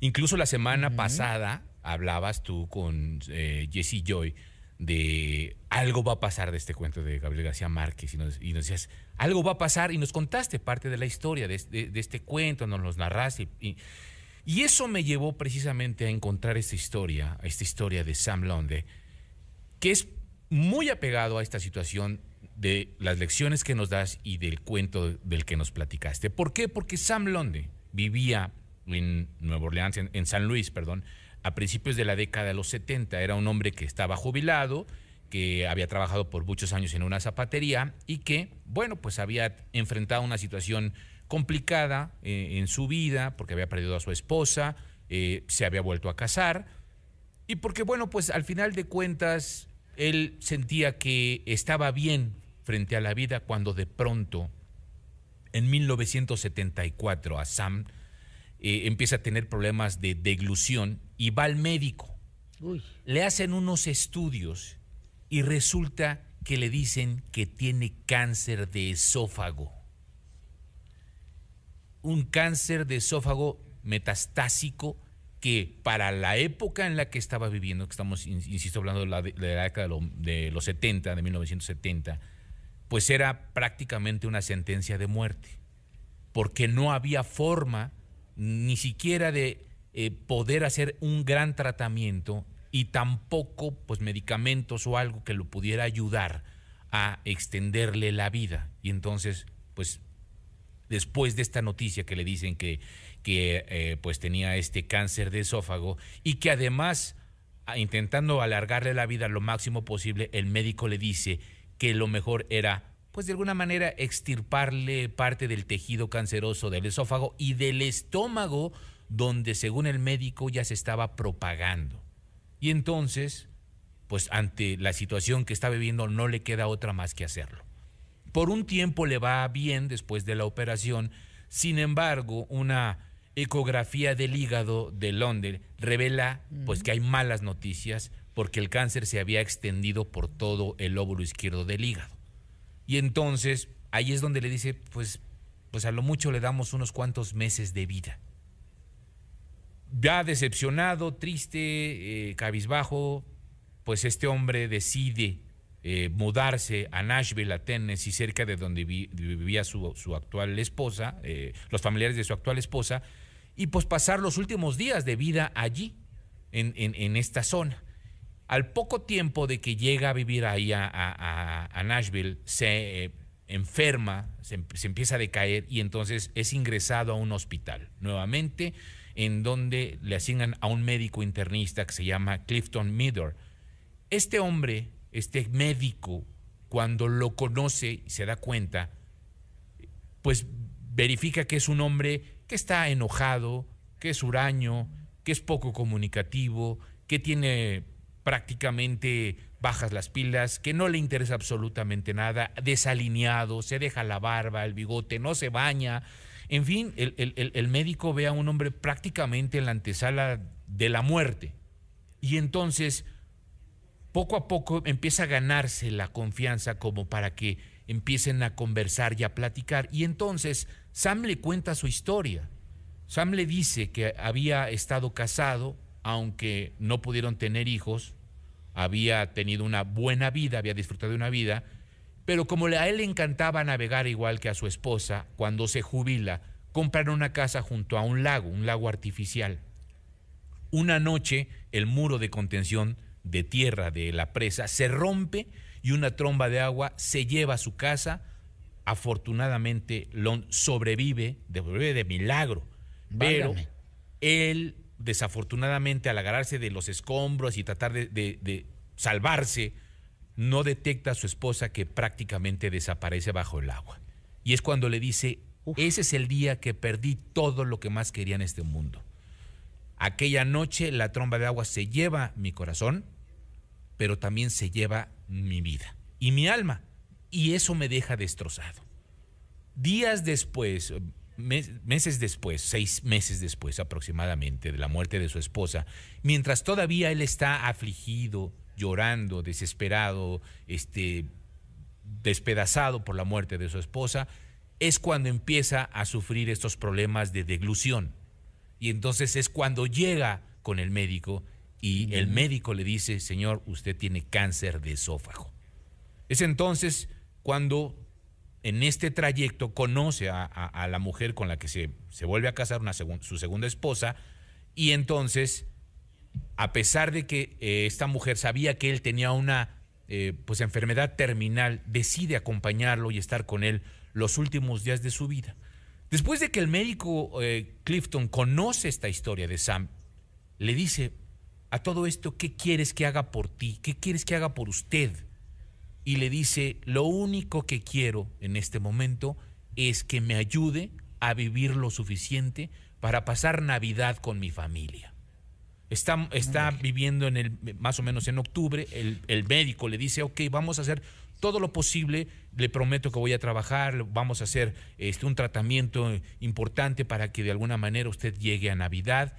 Speaker 2: Incluso la semana pasada hablabas tú con eh, Jesse Joy de algo va a pasar de este cuento de Gabriel García Márquez y nos, decías, algo va a pasar y nos contaste parte de la historia de, este cuento, nos los narraste y, y, eso me llevó precisamente a encontrar esta historia, esta historia de Sam Londe, que es muy apegado a esta situación de las lecciones que nos das y del cuento del que nos platicaste. ¿Por qué? Porque Sam Londe vivía en Nueva Orleans, en, San Luis, perdón, a principios de la década de los 70. Era un hombre que estaba jubilado, que había trabajado por muchos años en una zapatería y que, bueno, pues había enfrentado una situación complicada eh, en su vida porque había perdido a su esposa, eh, se había vuelto a casar y porque, bueno, pues al final de cuentas él sentía que estaba bien frente a la vida cuando de pronto, en 1974, a Sam eh, empieza a tener problemas de deglución y va al médico. Le hacen unos estudios y resulta que le dicen que tiene cáncer de esófago. Un cáncer de esófago metastásico que para la época en la que estaba viviendo, que estamos, insisto, hablando de la, de la década de los 70, de 1970, pues era prácticamente una sentencia de muerte, porque no había forma ni siquiera de eh, poder hacer un gran tratamiento y tampoco pues medicamentos o algo que lo pudiera ayudar a extenderle la vida. Y entonces, pues después de esta noticia que le dicen que, que eh, pues tenía este cáncer de esófago y que además intentando alargarle la vida lo máximo posible, el médico le dice que lo mejor era pues de alguna manera extirparle parte del tejido canceroso del esófago y del estómago, donde según el médico ya se estaba propagando. Y entonces, pues ante la situación que está viviendo no le queda otra más que hacerlo. Por un tiempo le va bien después de la operación, sin embargo, una ecografía del hígado de Londres revela pues que hay malas noticias porque el cáncer se había extendido por todo el óvulo izquierdo del hígado. Y entonces ahí es donde le dice, pues, pues a lo mucho le damos unos cuantos meses de vida. Ya decepcionado, triste, eh, cabizbajo, pues este hombre decide eh, mudarse a Nashville, a Tennessee, cerca de donde vivía su, actual esposa, eh, los familiares de su actual esposa, y pues pasar los últimos días de vida allí, en, esta zona. Al poco tiempo de que llega a vivir ahí a, Nashville, se eh, enferma, se, empieza a decaer y entonces es ingresado a un hospital nuevamente, en donde le asignan a un médico internista que se llama Clifton Meadow. Este hombre este médico, cuando lo conoce y se da cuenta, pues verifica que es un hombre que está enojado, que es huraño, que es poco comunicativo, que tiene prácticamente bajas las pilas, que no le interesa absolutamente nada, desalineado, se deja la barba, el bigote, no se baña. En fin, el, el médico ve a un hombre prácticamente en la antesala de la muerte. Y entonces poco a poco empieza a ganarse la confianza como para que empiecen a conversar y a platicar. Y entonces Sam le cuenta su historia. Sam le dice que había estado casado, aunque no pudieron tener hijos, había tenido una buena vida, había disfrutado de una vida, pero como a él le encantaba navegar igual que a su esposa, cuando se jubila, compraron una casa junto a un lago, un lago artificial. Una noche, el muro de contención de tierra de la presa se rompe y una tromba de agua se lleva a su casa. Afortunadamente, Lon sobrevive, sobrevive de milagro, pero él, desafortunadamente, al agarrarse de los escombros y tratar de, salvarse, no detecta a su esposa que prácticamente desaparece bajo el agua. Y es cuando le dice, ese es el día que perdí todo lo que más quería en este mundo. Aquella noche la tromba de agua se lleva mi corazón, pero también se lleva mi vida y mi alma. Y eso me deja destrozado. Días después, meses después, seis meses después aproximadamente de la muerte de su esposa, mientras todavía él está afligido, llorando, desesperado, este, despedazado por la muerte de su esposa, es cuando empieza a sufrir estos problemas de deglución y entonces es cuando llega con el médico y el médico le dice, señor, usted tiene cáncer de esófago. Es entonces cuando en este trayecto conoce a, la mujer con la que se, se vuelve a casar, una su segunda esposa, y entonces, a pesar de que eh, esta mujer sabía que él tenía una eh, pues enfermedad terminal, decide acompañarlo y estar con él los últimos días de su vida. Después de que el médico eh, Clifton conoce esta historia de Sam, le dice a todo esto, ¿qué quieres que haga por ti? ¿Qué quieres que haga por usted? Y le dice, lo único que quiero en este momento es que me ayude a vivir lo suficiente para pasar Navidad con mi familia. Está, está viviendo en el, más o menos en octubre, el, el médico le dice, ok, vamos a hacer todo lo posible. Le prometo que voy a trabajar, vamos a hacer este, un tratamiento importante para que de alguna manera usted llegue a Navidad,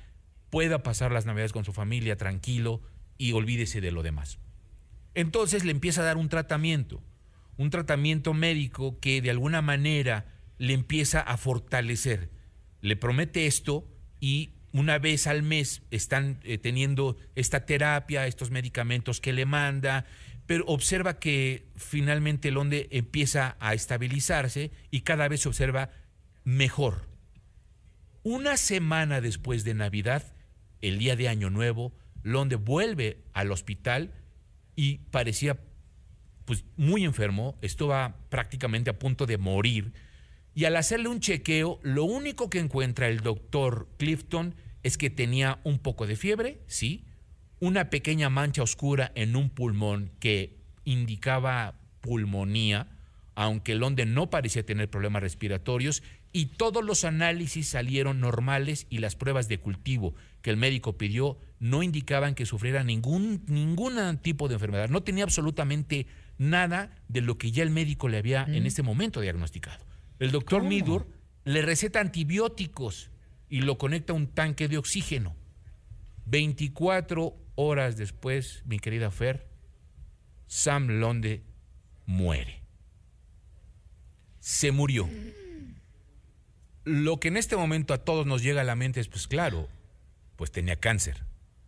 Speaker 2: pueda pasar las Navidades con su familia tranquilo y olvídese de lo demás. Entonces le empieza a dar un tratamiento, un tratamiento médico que de alguna manera le empieza a fortalecer. Le promete esto y una vez al mes están eh, teniendo esta terapia, estos medicamentos que le manda, pero observa que finalmente el onde empieza a estabilizarse y cada vez se observa mejor. Una semana después de Navidad, el día de Año Nuevo, Londe vuelve al hospital y parecía pues muy enfermo, estaba prácticamente a punto de morir. Y al hacerle un chequeo, lo único que encuentra el doctor Clifton es que tenía un poco de fiebre, sí, una pequeña mancha oscura en un pulmón que indicaba pulmonía, aunque Londe no parecía tener problemas respiratorios, y todos los análisis salieron normales y las pruebas de cultivo que el médico pidió no indicaban que sufriera ningún, ningún tipo de enfermedad. No tenía absolutamente nada de lo que ya el médico le había en este momento diagnosticado. El doctor Midur le receta antibióticos y lo conecta a un tanque de oxígeno. 24 horas después, mi querida Fer, Sam Londe muere. Se murió. Lo que en este momento a todos nos llega a la mente es, pues claro, pues tenía cáncer.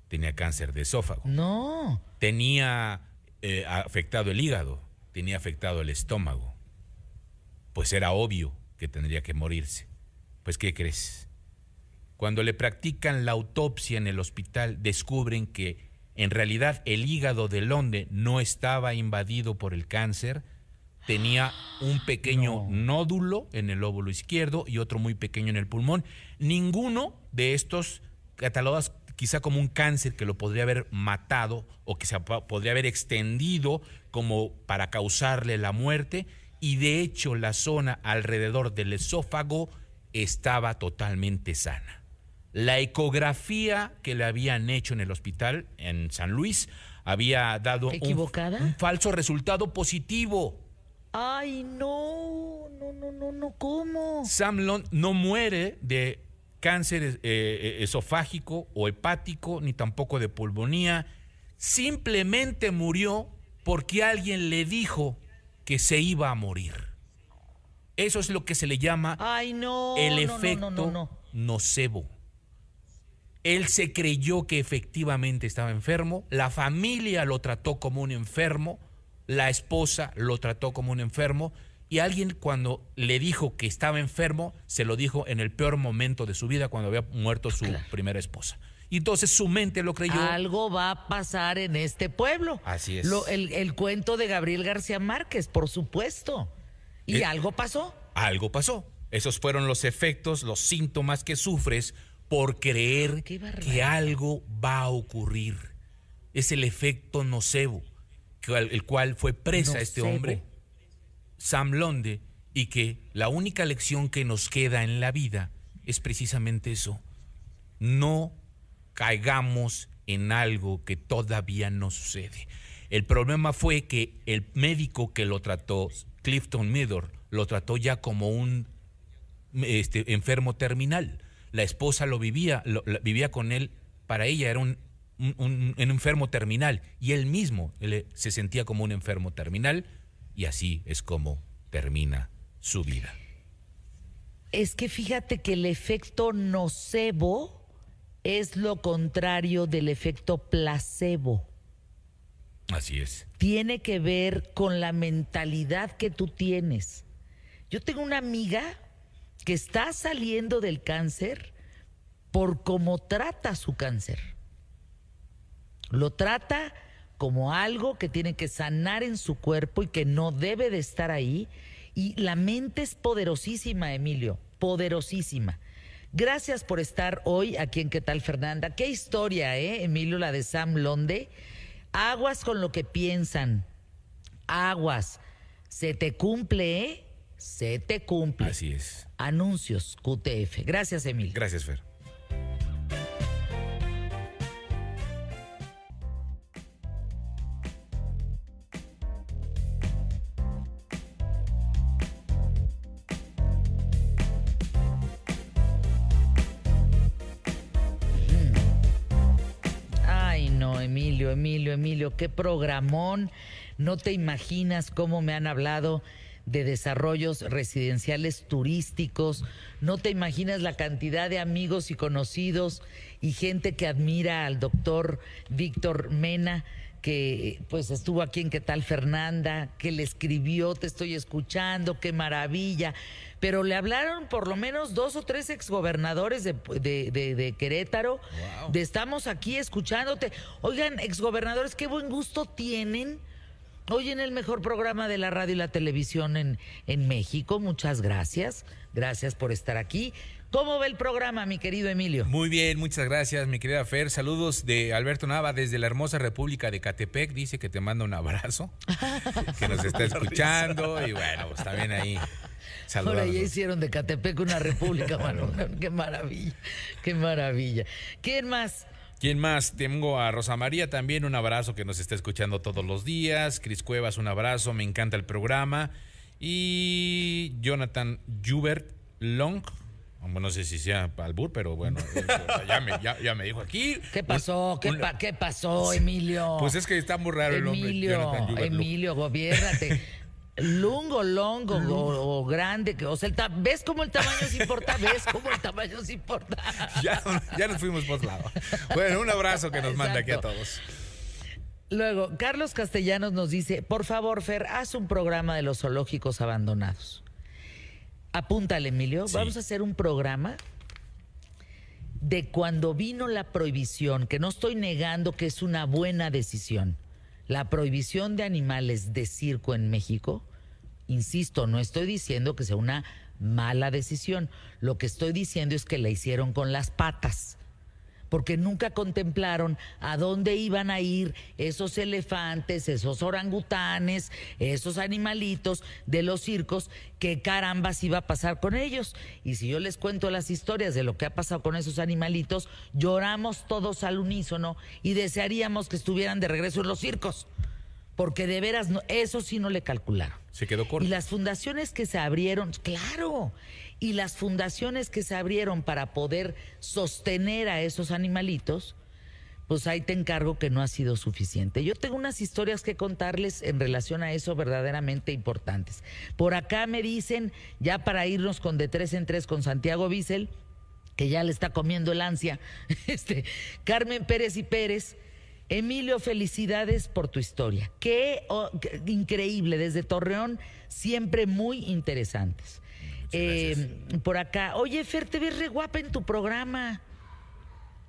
Speaker 2: Tenía cáncer de esófago.
Speaker 1: No.
Speaker 2: Tenía eh, afectado el hígado, tenía afectado el estómago. Pues era obvio que tendría que morirse. Pues, ¿qué crees? Cuando le practican la autopsia en el hospital, descubren que en realidad el hígado de Londe no estaba invadido por el cáncer, tenía un pequeño nódulo en el óvulo izquierdo y otro muy pequeño en el pulmón. Ninguno de estos catalogados quizá como un cáncer que lo podría haber matado o que se podría haber extendido como para causarle la muerte y de hecho la zona alrededor del esófago estaba totalmente sana. La ecografía que le habían hecho en el hospital en San Luis había dado un, falso resultado positivo.
Speaker 1: Ay, no, no, no, no, no, ¿cómo?
Speaker 2: Sam no muere de cáncer eh, eh, esofágico o hepático, ni tampoco de pulmonía. Simplemente murió porque alguien le dijo que se iba a morir. Eso es lo que se le llama
Speaker 1: Ay, no,
Speaker 2: el efecto nocebo. Él se creyó que efectivamente estaba enfermo, la familia lo trató como un enfermo, la esposa lo trató como un enfermo y alguien cuando le dijo que estaba enfermo, se lo dijo en el peor momento de su vida cuando había muerto su primera esposa. Y entonces su mente lo creyó.
Speaker 1: Algo va a pasar en este pueblo.
Speaker 2: Así es.
Speaker 1: el, el, cuento de Gabriel García Márquez, por supuesto. ¿Y eh, algo pasó?
Speaker 2: Algo pasó. Esos fueron los efectos, los síntomas que sufres por creer que algo va a ocurrir. Es el efecto nocebo, el cual fue presa este hombre, Sam Londe, y que la única lección que nos queda en la vida es precisamente eso. No caigamos en algo que todavía no sucede. El problema fue que el médico que lo trató, Clifton Meador, lo trató ya como un este, enfermo terminal la esposa lo vivía, vivía con él, para ella era un, enfermo terminal y él mismo se sentía como un enfermo terminal y así es como termina su vida.
Speaker 1: Es que fíjate que el efecto nocebo es lo contrario del efecto placebo.
Speaker 2: Así es.
Speaker 1: Tiene que ver con la mentalidad que tú tienes. Yo tengo una amiga que está saliendo del cáncer por cómo trata su cáncer. Lo trata como algo que tiene que sanar en su cuerpo y que no debe de estar ahí. Y la mente es poderosísima, Emilio, poderosísima. Gracias por estar hoy aquí en ¿Qué tal, Fernanda? Qué historia, ¿eh, Emilio, la de Sam Londe? Aguas con lo que piensan. Aguas. Se te cumple, ¿eh? Se te cumple.
Speaker 2: Así es.
Speaker 1: Anuncios QTF. Gracias, Emil.
Speaker 2: Gracias, Fer.
Speaker 1: Emilio, Emilio, qué programón. No te imaginas cómo me han hablado de desarrollos residenciales turísticos. No te imaginas la cantidad de amigos y conocidos y gente que admira al doctor Víctor Mena que pues estuvo aquí en qué tal Fernanda, que le escribió, te estoy escuchando, qué maravilla. Pero le hablaron por lo menos dos o tres exgobernadores de, de, de, Querétaro, de estamos aquí escuchándote. Oigan, exgobernadores, qué buen gusto tienen Hoy en el mejor programa de la radio y la televisión en, en México. Muchas gracias. Gracias por estar aquí. ¿Cómo ve el programa, mi querido Emilio?
Speaker 2: Muy bien, muchas gracias, mi querida Fer. Saludos de Alberto Nava desde la hermosa República de Catepec. Dice que te manda un abrazo, que nos está escuchando y bueno, pues también ahí.
Speaker 1: Ahora ya hicieron de Catepec una república, mano. qué maravilla, qué maravilla. ¿Quién más?
Speaker 2: ¿Quién más? Tengo a Rosa María también, un abrazo que nos está escuchando todos los días. Cris Cuevas, un abrazo, me encanta el programa. Y Jonathan Jubert Long, no sé si sea albur, pero bueno, ya me, ya, me dijo aquí.
Speaker 1: ¿Qué pasó? ¿Qué, ¿Qué, pasó, Emilio?
Speaker 2: Pues es que está muy raro el nombre.
Speaker 1: Emilio, Emilio, gobiérnate. lungo, longo o, grande, que, o sea, ¿ves cómo el tamaño se importa? ¿Ves cómo el tamaño se importa?
Speaker 2: ya, ya nos fuimos por lado. Bueno, un abrazo que nos manda aquí a todos.
Speaker 1: Luego, Carlos Castellanos nos dice, por favor, Fer, haz un programa de los zoológicos abandonados. Apúntale, Emilio. Vamos a hacer un programa de cuando vino la prohibición, que no estoy negando que es una buena decisión, la prohibición de animales de circo en México, insisto, no estoy diciendo que sea una mala decisión, lo que estoy diciendo es que la hicieron con las patas porque nunca contemplaron a dónde iban a ir esos elefantes, esos orangutanes, esos animalitos de los circos, qué carambas iba a pasar con ellos. Y si yo les cuento las historias de lo que ha pasado con esos animalitos, lloramos todos al unísono y desearíamos que estuvieran de regreso en los circos porque de veras eso sí no le calcularon.
Speaker 2: Se quedó corto.
Speaker 1: Y las fundaciones que se abrieron, claro, y las fundaciones que se abrieron para poder sostener a esos animalitos, pues ahí te encargo que no ha sido suficiente. Yo tengo unas historias que contarles en relación a eso verdaderamente importantes. Por acá me dicen, ya para irnos con de tres en tres con Santiago Bissell, que ya le está comiendo el ansia, este, Carmen Pérez y Pérez, Emilio, felicidades por tu historia. Qué, increíble, desde Torreón, siempre muy interesantes. Eh, por acá, oye, Fer, te ves re guapa en tu programa.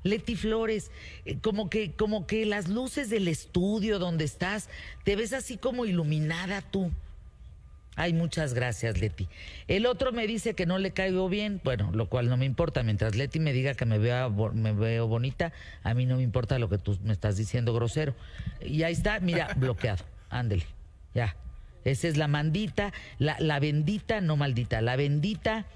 Speaker 1: Leti Flores, eh, como que, como que las luces del estudio donde estás, te ves así como iluminada tú. Ay, muchas gracias, Leti. El otro me dice que no le caigo bien, bueno, lo cual no me importa. Mientras Leti me diga que me, vea, me veo bonita, a mí no me importa lo que tú me estás diciendo grosero. Y ahí está, mira, bloqueado. Ándele, ya. Esa es la mandita, la, la bendita, no maldita, la bendita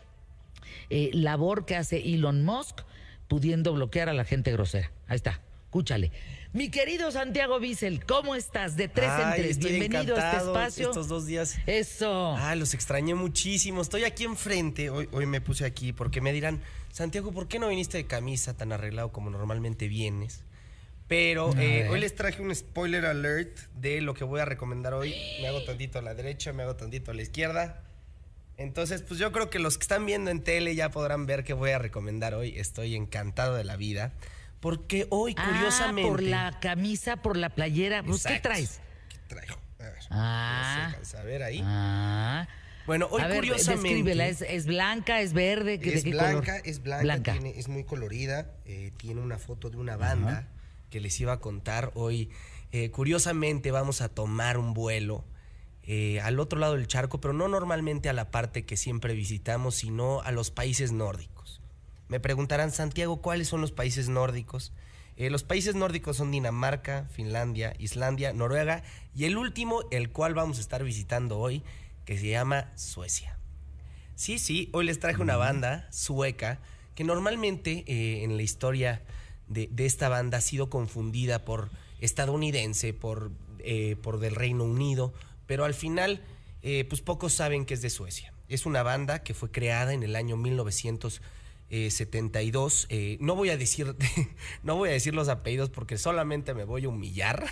Speaker 1: eh, labor que hace Elon Musk pudiendo bloquear a la gente grosera. Ahí está, escúchale. Mi querido Santiago Bissell, ¿cómo estás? De tres en tres. Bienvenido a este espacio.
Speaker 3: Estos dos días.
Speaker 1: Eso.
Speaker 3: Ah, los extrañé muchísimo. Estoy aquí enfrente. Hoy, hoy me puse aquí porque me dirán, Santiago, ¿por qué no viniste de camisa tan arreglado como normalmente vienes? Pero eh, hoy les traje un spoiler alert de lo que voy a recomendar hoy. Me hago tantito a la derecha, me hago tantito a la izquierda. Entonces, pues yo creo que los que están viendo en tele ya podrán ver qué voy a recomendar hoy. Estoy encantado de la vida. Porque hoy, ah, curiosamente.
Speaker 1: Por la camisa, por la playera. Pues, ¿Qué traes?
Speaker 3: ¿Qué traigo? A ver.
Speaker 1: Ah.
Speaker 3: a ver ahí.
Speaker 1: Ah.
Speaker 3: Bueno, hoy a ver, curiosamente.
Speaker 1: ¿Es, ¿Es, blanca, es verde?
Speaker 3: es blanca, es blanca, es muy colorida. Eh, tiene una foto de una banda que les iba a contar. Hoy, eh, curiosamente, vamos a tomar un vuelo eh, al otro lado del charco, pero no normalmente a la parte que siempre visitamos, sino a los países nórdicos. Me preguntarán, Santiago, ¿cuáles son los países nórdicos? Eh, los países nórdicos son Dinamarca, Finlandia, Islandia, Noruega y el último, el cual vamos a estar visitando hoy, que se llama Suecia. Sí, sí, hoy les traje una banda sueca que normalmente eh, en la historia de, esta banda ha sido confundida por estadounidense, por, eh, por del Reino Unido, pero al final pues pocos saben que es de Suecia. Es una banda que fue creada en el año 1900 72. Eh, eh, no voy a decir, no voy a decir los apellidos porque solamente me voy a humillar.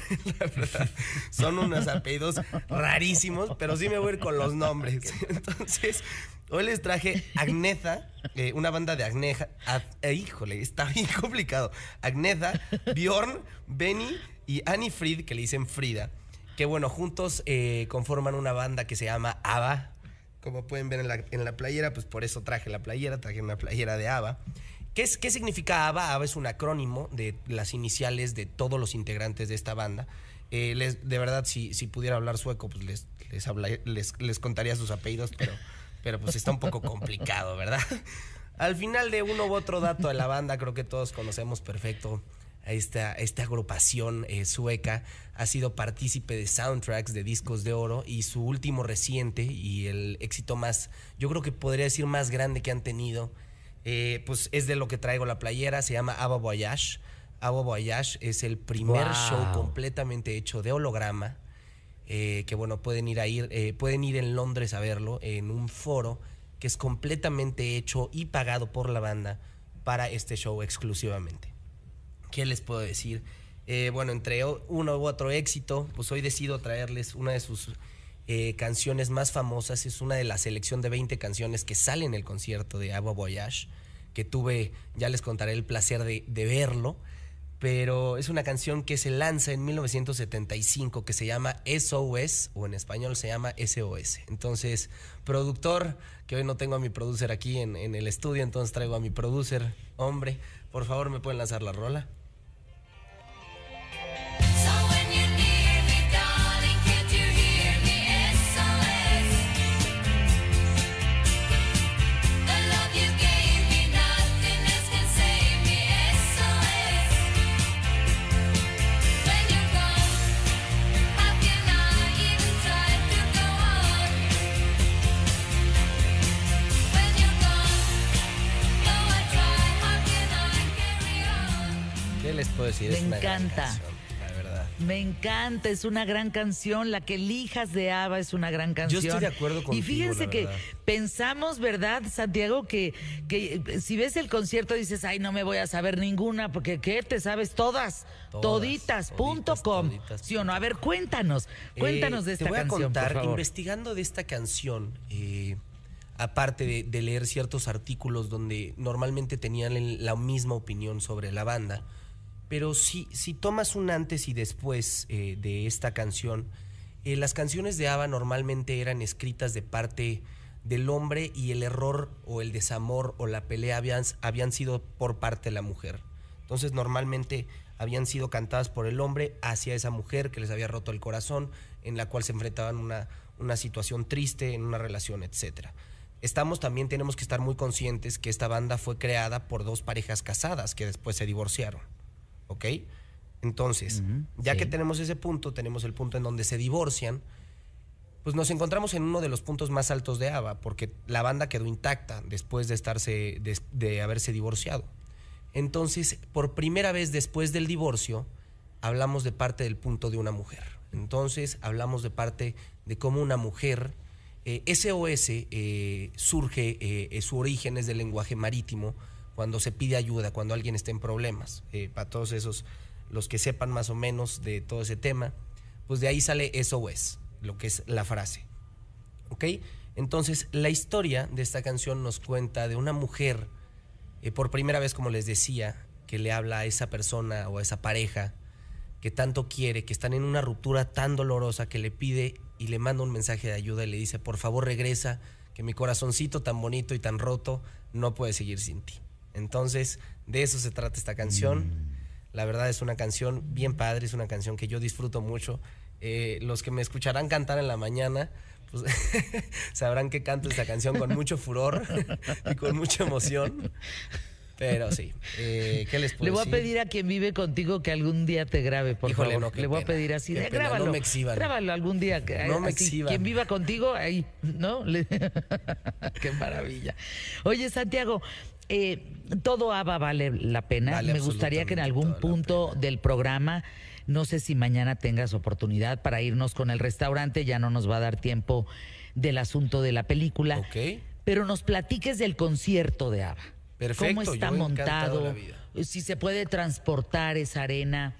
Speaker 3: Son unos apellidos rarísimos, pero sí me voy a ir con los nombres. Entonces, hoy les traje Agneza, eh, una banda de Agneja. híjole, está bien complicado. Agneza, Bjorn, Benny y Annie Fried, que le dicen Frida. Que bueno, juntos conforman una banda que se llama ABBA como pueden ver en la, playera, pues por eso traje la playera, traje una playera de ABBA. ¿Qué, es, ¿Qué significa ABBA? ABBA es un acrónimo de las iniciales de todos los integrantes de esta banda. Eh, les, de verdad, si, si pudiera hablar sueco, pues les, les, les, contaría sus apellidos, pero, pero pues está un poco complicado, ¿verdad? Al final de uno u otro dato de la banda, creo que todos conocemos perfecto esta, esta agrupación eh, sueca ha sido partícipe de soundtracks de discos de oro y su último reciente y el éxito más, yo creo que podría decir más grande que han tenido, eh, pues es de lo que traigo la playera, se llama Ava Voyage. Ava Voyage es el primer show completamente hecho de holograma, eh, que bueno, pueden ir, a ir, pueden ir en Londres a verlo en un foro que es completamente hecho y pagado por la banda para este show exclusivamente. ¿Qué les puedo decir? Eh, bueno, entre uno u otro éxito, pues hoy decido traerles una de sus eh, canciones más famosas. Es una de la selección de 20 canciones que sale en el concierto de Agua Voyage, que tuve, ya les contaré el placer de, verlo. pero es una canción que se lanza en 1975 que se llama SOS o en español se llama SOS. Entonces, productor, que hoy no tengo a mi producer aquí en, en el estudio, entonces traigo a mi producer, hombre, por favor me pueden lanzar la rola.
Speaker 1: Me encanta. Me encanta, es una gran canción. La que elijas de Ava es una gran canción.
Speaker 3: Yo estoy de acuerdo contigo.
Speaker 1: Y fíjense que pensamos, ¿verdad, Santiago? Que, que si ves el concierto dices, ay, no me voy a saber ninguna, porque ¿qué? Te sabes todas, toditas.com. ¿Sí o no? A ver, cuéntanos, cuéntanos de esta canción.
Speaker 3: Te voy a contar, investigando de esta canción, eh, aparte de, leer ciertos artículos donde normalmente tenían la misma opinión sobre la banda pero si, si tomas un antes y después eh, de esta canción, eh, las canciones de Ava normalmente eran escritas de parte del hombre y el error o el desamor o la pelea habían, habían sido por parte de la mujer. Entonces normalmente habían sido cantadas por el hombre hacia esa mujer que les había roto el corazón, en la cual se enfrentaban una, una situación triste en una relación, etc. Estamos también, tenemos que estar muy conscientes que esta banda fue creada por dos parejas casadas que después se divorciaron. ¿Ok? Entonces, ya que tenemos ese punto, tenemos el punto en donde se divorcian, pues nos encontramos en uno de los puntos más altos de ABBA, porque la banda quedó intacta después de, estarse, de, haberse divorciado. Entonces, por primera vez después del divorcio, hablamos de parte del punto de una mujer. Entonces, hablamos de parte de cómo una mujer, SOS eh, eh, surge, eh, su origen es del lenguaje marítimo, cuando se pide ayuda, cuando alguien está en problemas. Eh, para todos esos, los que sepan más o menos de todo ese tema, pues de ahí sale SOS, lo que es la frase. ¿Ok? Entonces, la historia de esta canción nos cuenta de una mujer, eh, por primera vez, como les decía, que le habla a esa persona o a esa pareja que tanto quiere, que están en una ruptura tan dolorosa, que le pide y le manda un mensaje de ayuda y le dice, por favor regresa, que mi corazoncito tan bonito y tan roto no puede seguir sin ti. Entonces, de eso se trata esta canción. Mm. La verdad es una canción bien padre, es una canción que yo disfruto mucho. Eh, los que me escucharán cantar en la mañana, pues sabrán que canto esta canción con mucho furor y con mucha emoción. Pero sí, eh, ¿qué les puedo
Speaker 1: Le voy a pedir a quien vive contigo que algún día te grabe, por favor. Le voy a pedir así, de, grábalo. No me exhiban. Grábalo algún día. No me exhiban. Quien viva contigo, ahí, ¿no? Qué maravilla. Oye, Santiago, eh, todo ABA vale la pena. Me gustaría que en algún punto del programa, no sé si mañana tengas oportunidad para irnos con el restaurante, ya no nos va a dar tiempo del asunto de la película. Pero nos platiques del concierto de ABA. Perfecto. ¿Cómo está montado? Si se puede transportar esa arena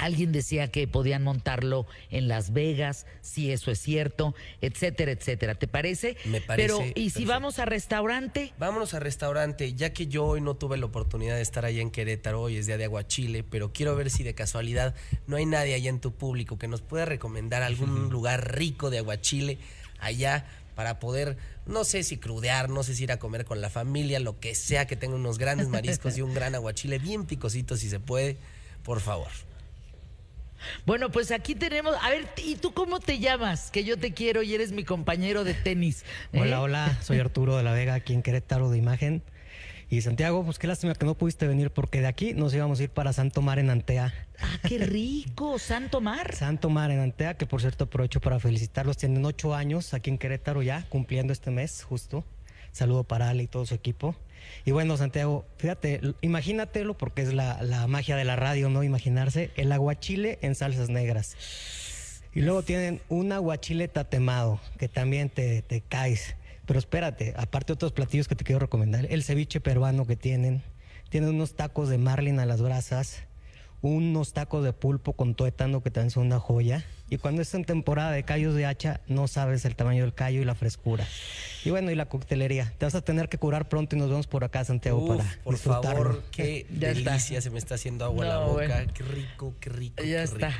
Speaker 1: Alguien decía que podían montarlo en Las Vegas, si eso es cierto, etcétera, etcétera. ¿Te parece?
Speaker 3: Me parece.
Speaker 1: Pero, ¿y si vamos a restaurante?
Speaker 3: Vámonos a restaurante, ya que yo hoy no tuve la oportunidad de estar allá en Querétaro, hoy es día de Aguachile, pero quiero ver si de casualidad no hay nadie allá en tu público que nos pueda recomendar algún lugar rico de Aguachile allá para poder, no sé si crudear, no sé si ir a comer con la familia, lo que sea, que tenga unos grandes mariscos y un gran aguachile bien picosito si se puede, por favor.
Speaker 1: Bueno, pues aquí tenemos. A ver, ¿y tú cómo te llamas? Que yo te quiero y eres mi compañero de tenis.
Speaker 6: ¿eh? Hola, hola. Soy Arturo de la Vega, aquí en Querétaro de Imagen. Y Santiago, pues qué lástima que no pudiste venir porque de aquí nos íbamos a ir para Santo Mar en Antea.
Speaker 1: Ah, qué rico, Santo Mar.
Speaker 6: Santo Mar en Antea, que por cierto aprovecho para felicitarlos. Tienen ocho años aquí en Querétaro ya, cumpliendo este mes justo. Saludo para Ale y todo su equipo. Y bueno, Santiago, fíjate, imagínatelo porque es la, magia de la radio, ¿no? Imaginarse el aguachile en salsas negras. Y luego tienen un aguachile tatemado, que también te, te caes. Pero espérate, aparte otros platillos que te quiero recomendar, el ceviche peruano que tienen, tienen unos tacos de marlin a las brasas, unos tacos de pulpo con tuétano que también son una joya. Y cuando es en temporada de callos de hacha, no sabes el tamaño del callo y la frescura. Y bueno, y la coctelería. Te vas a tener que curar pronto y nos vemos por acá, Santiago, para
Speaker 3: por favor, qué delicia, se me está haciendo agua en la boca. Qué rico, qué rico.
Speaker 1: Ya está.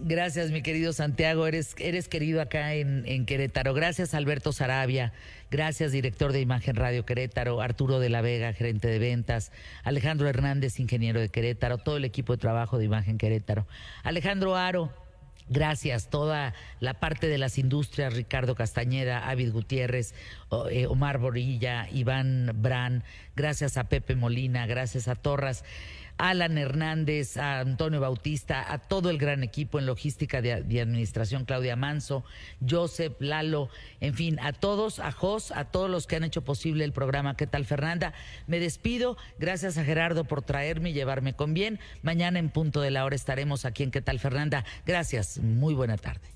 Speaker 1: Gracias, mi querido Santiago. Eres, eres querido acá en, en, Querétaro. Gracias, Alberto Sarabia. Gracias, director de Imagen Radio Querétaro. Arturo de la Vega, gerente de ventas. Alejandro Hernández, ingeniero de Querétaro. Todo el equipo de trabajo de Imagen Querétaro. Alejandro Aro. Gracias, toda la parte de las industrias, Ricardo Castañeda, Ávid Gutiérrez, eh, Omar Borilla, Iván Brán, gracias a Pepe Molina, gracias a Torras. Alan Hernández, a Antonio Bautista, a todo el gran equipo en logística de, administración, Claudia Manso, Joseph, Lalo, en fin, a todos, a Jos, a todos los que han hecho posible el programa. ¿Qué tal, Fernanda? Me despido. Gracias a Gerardo por traerme y llevarme con bien. Mañana en punto de la hora estaremos aquí en ¿Qué tal, Fernanda? Gracias. Muy buena tarde.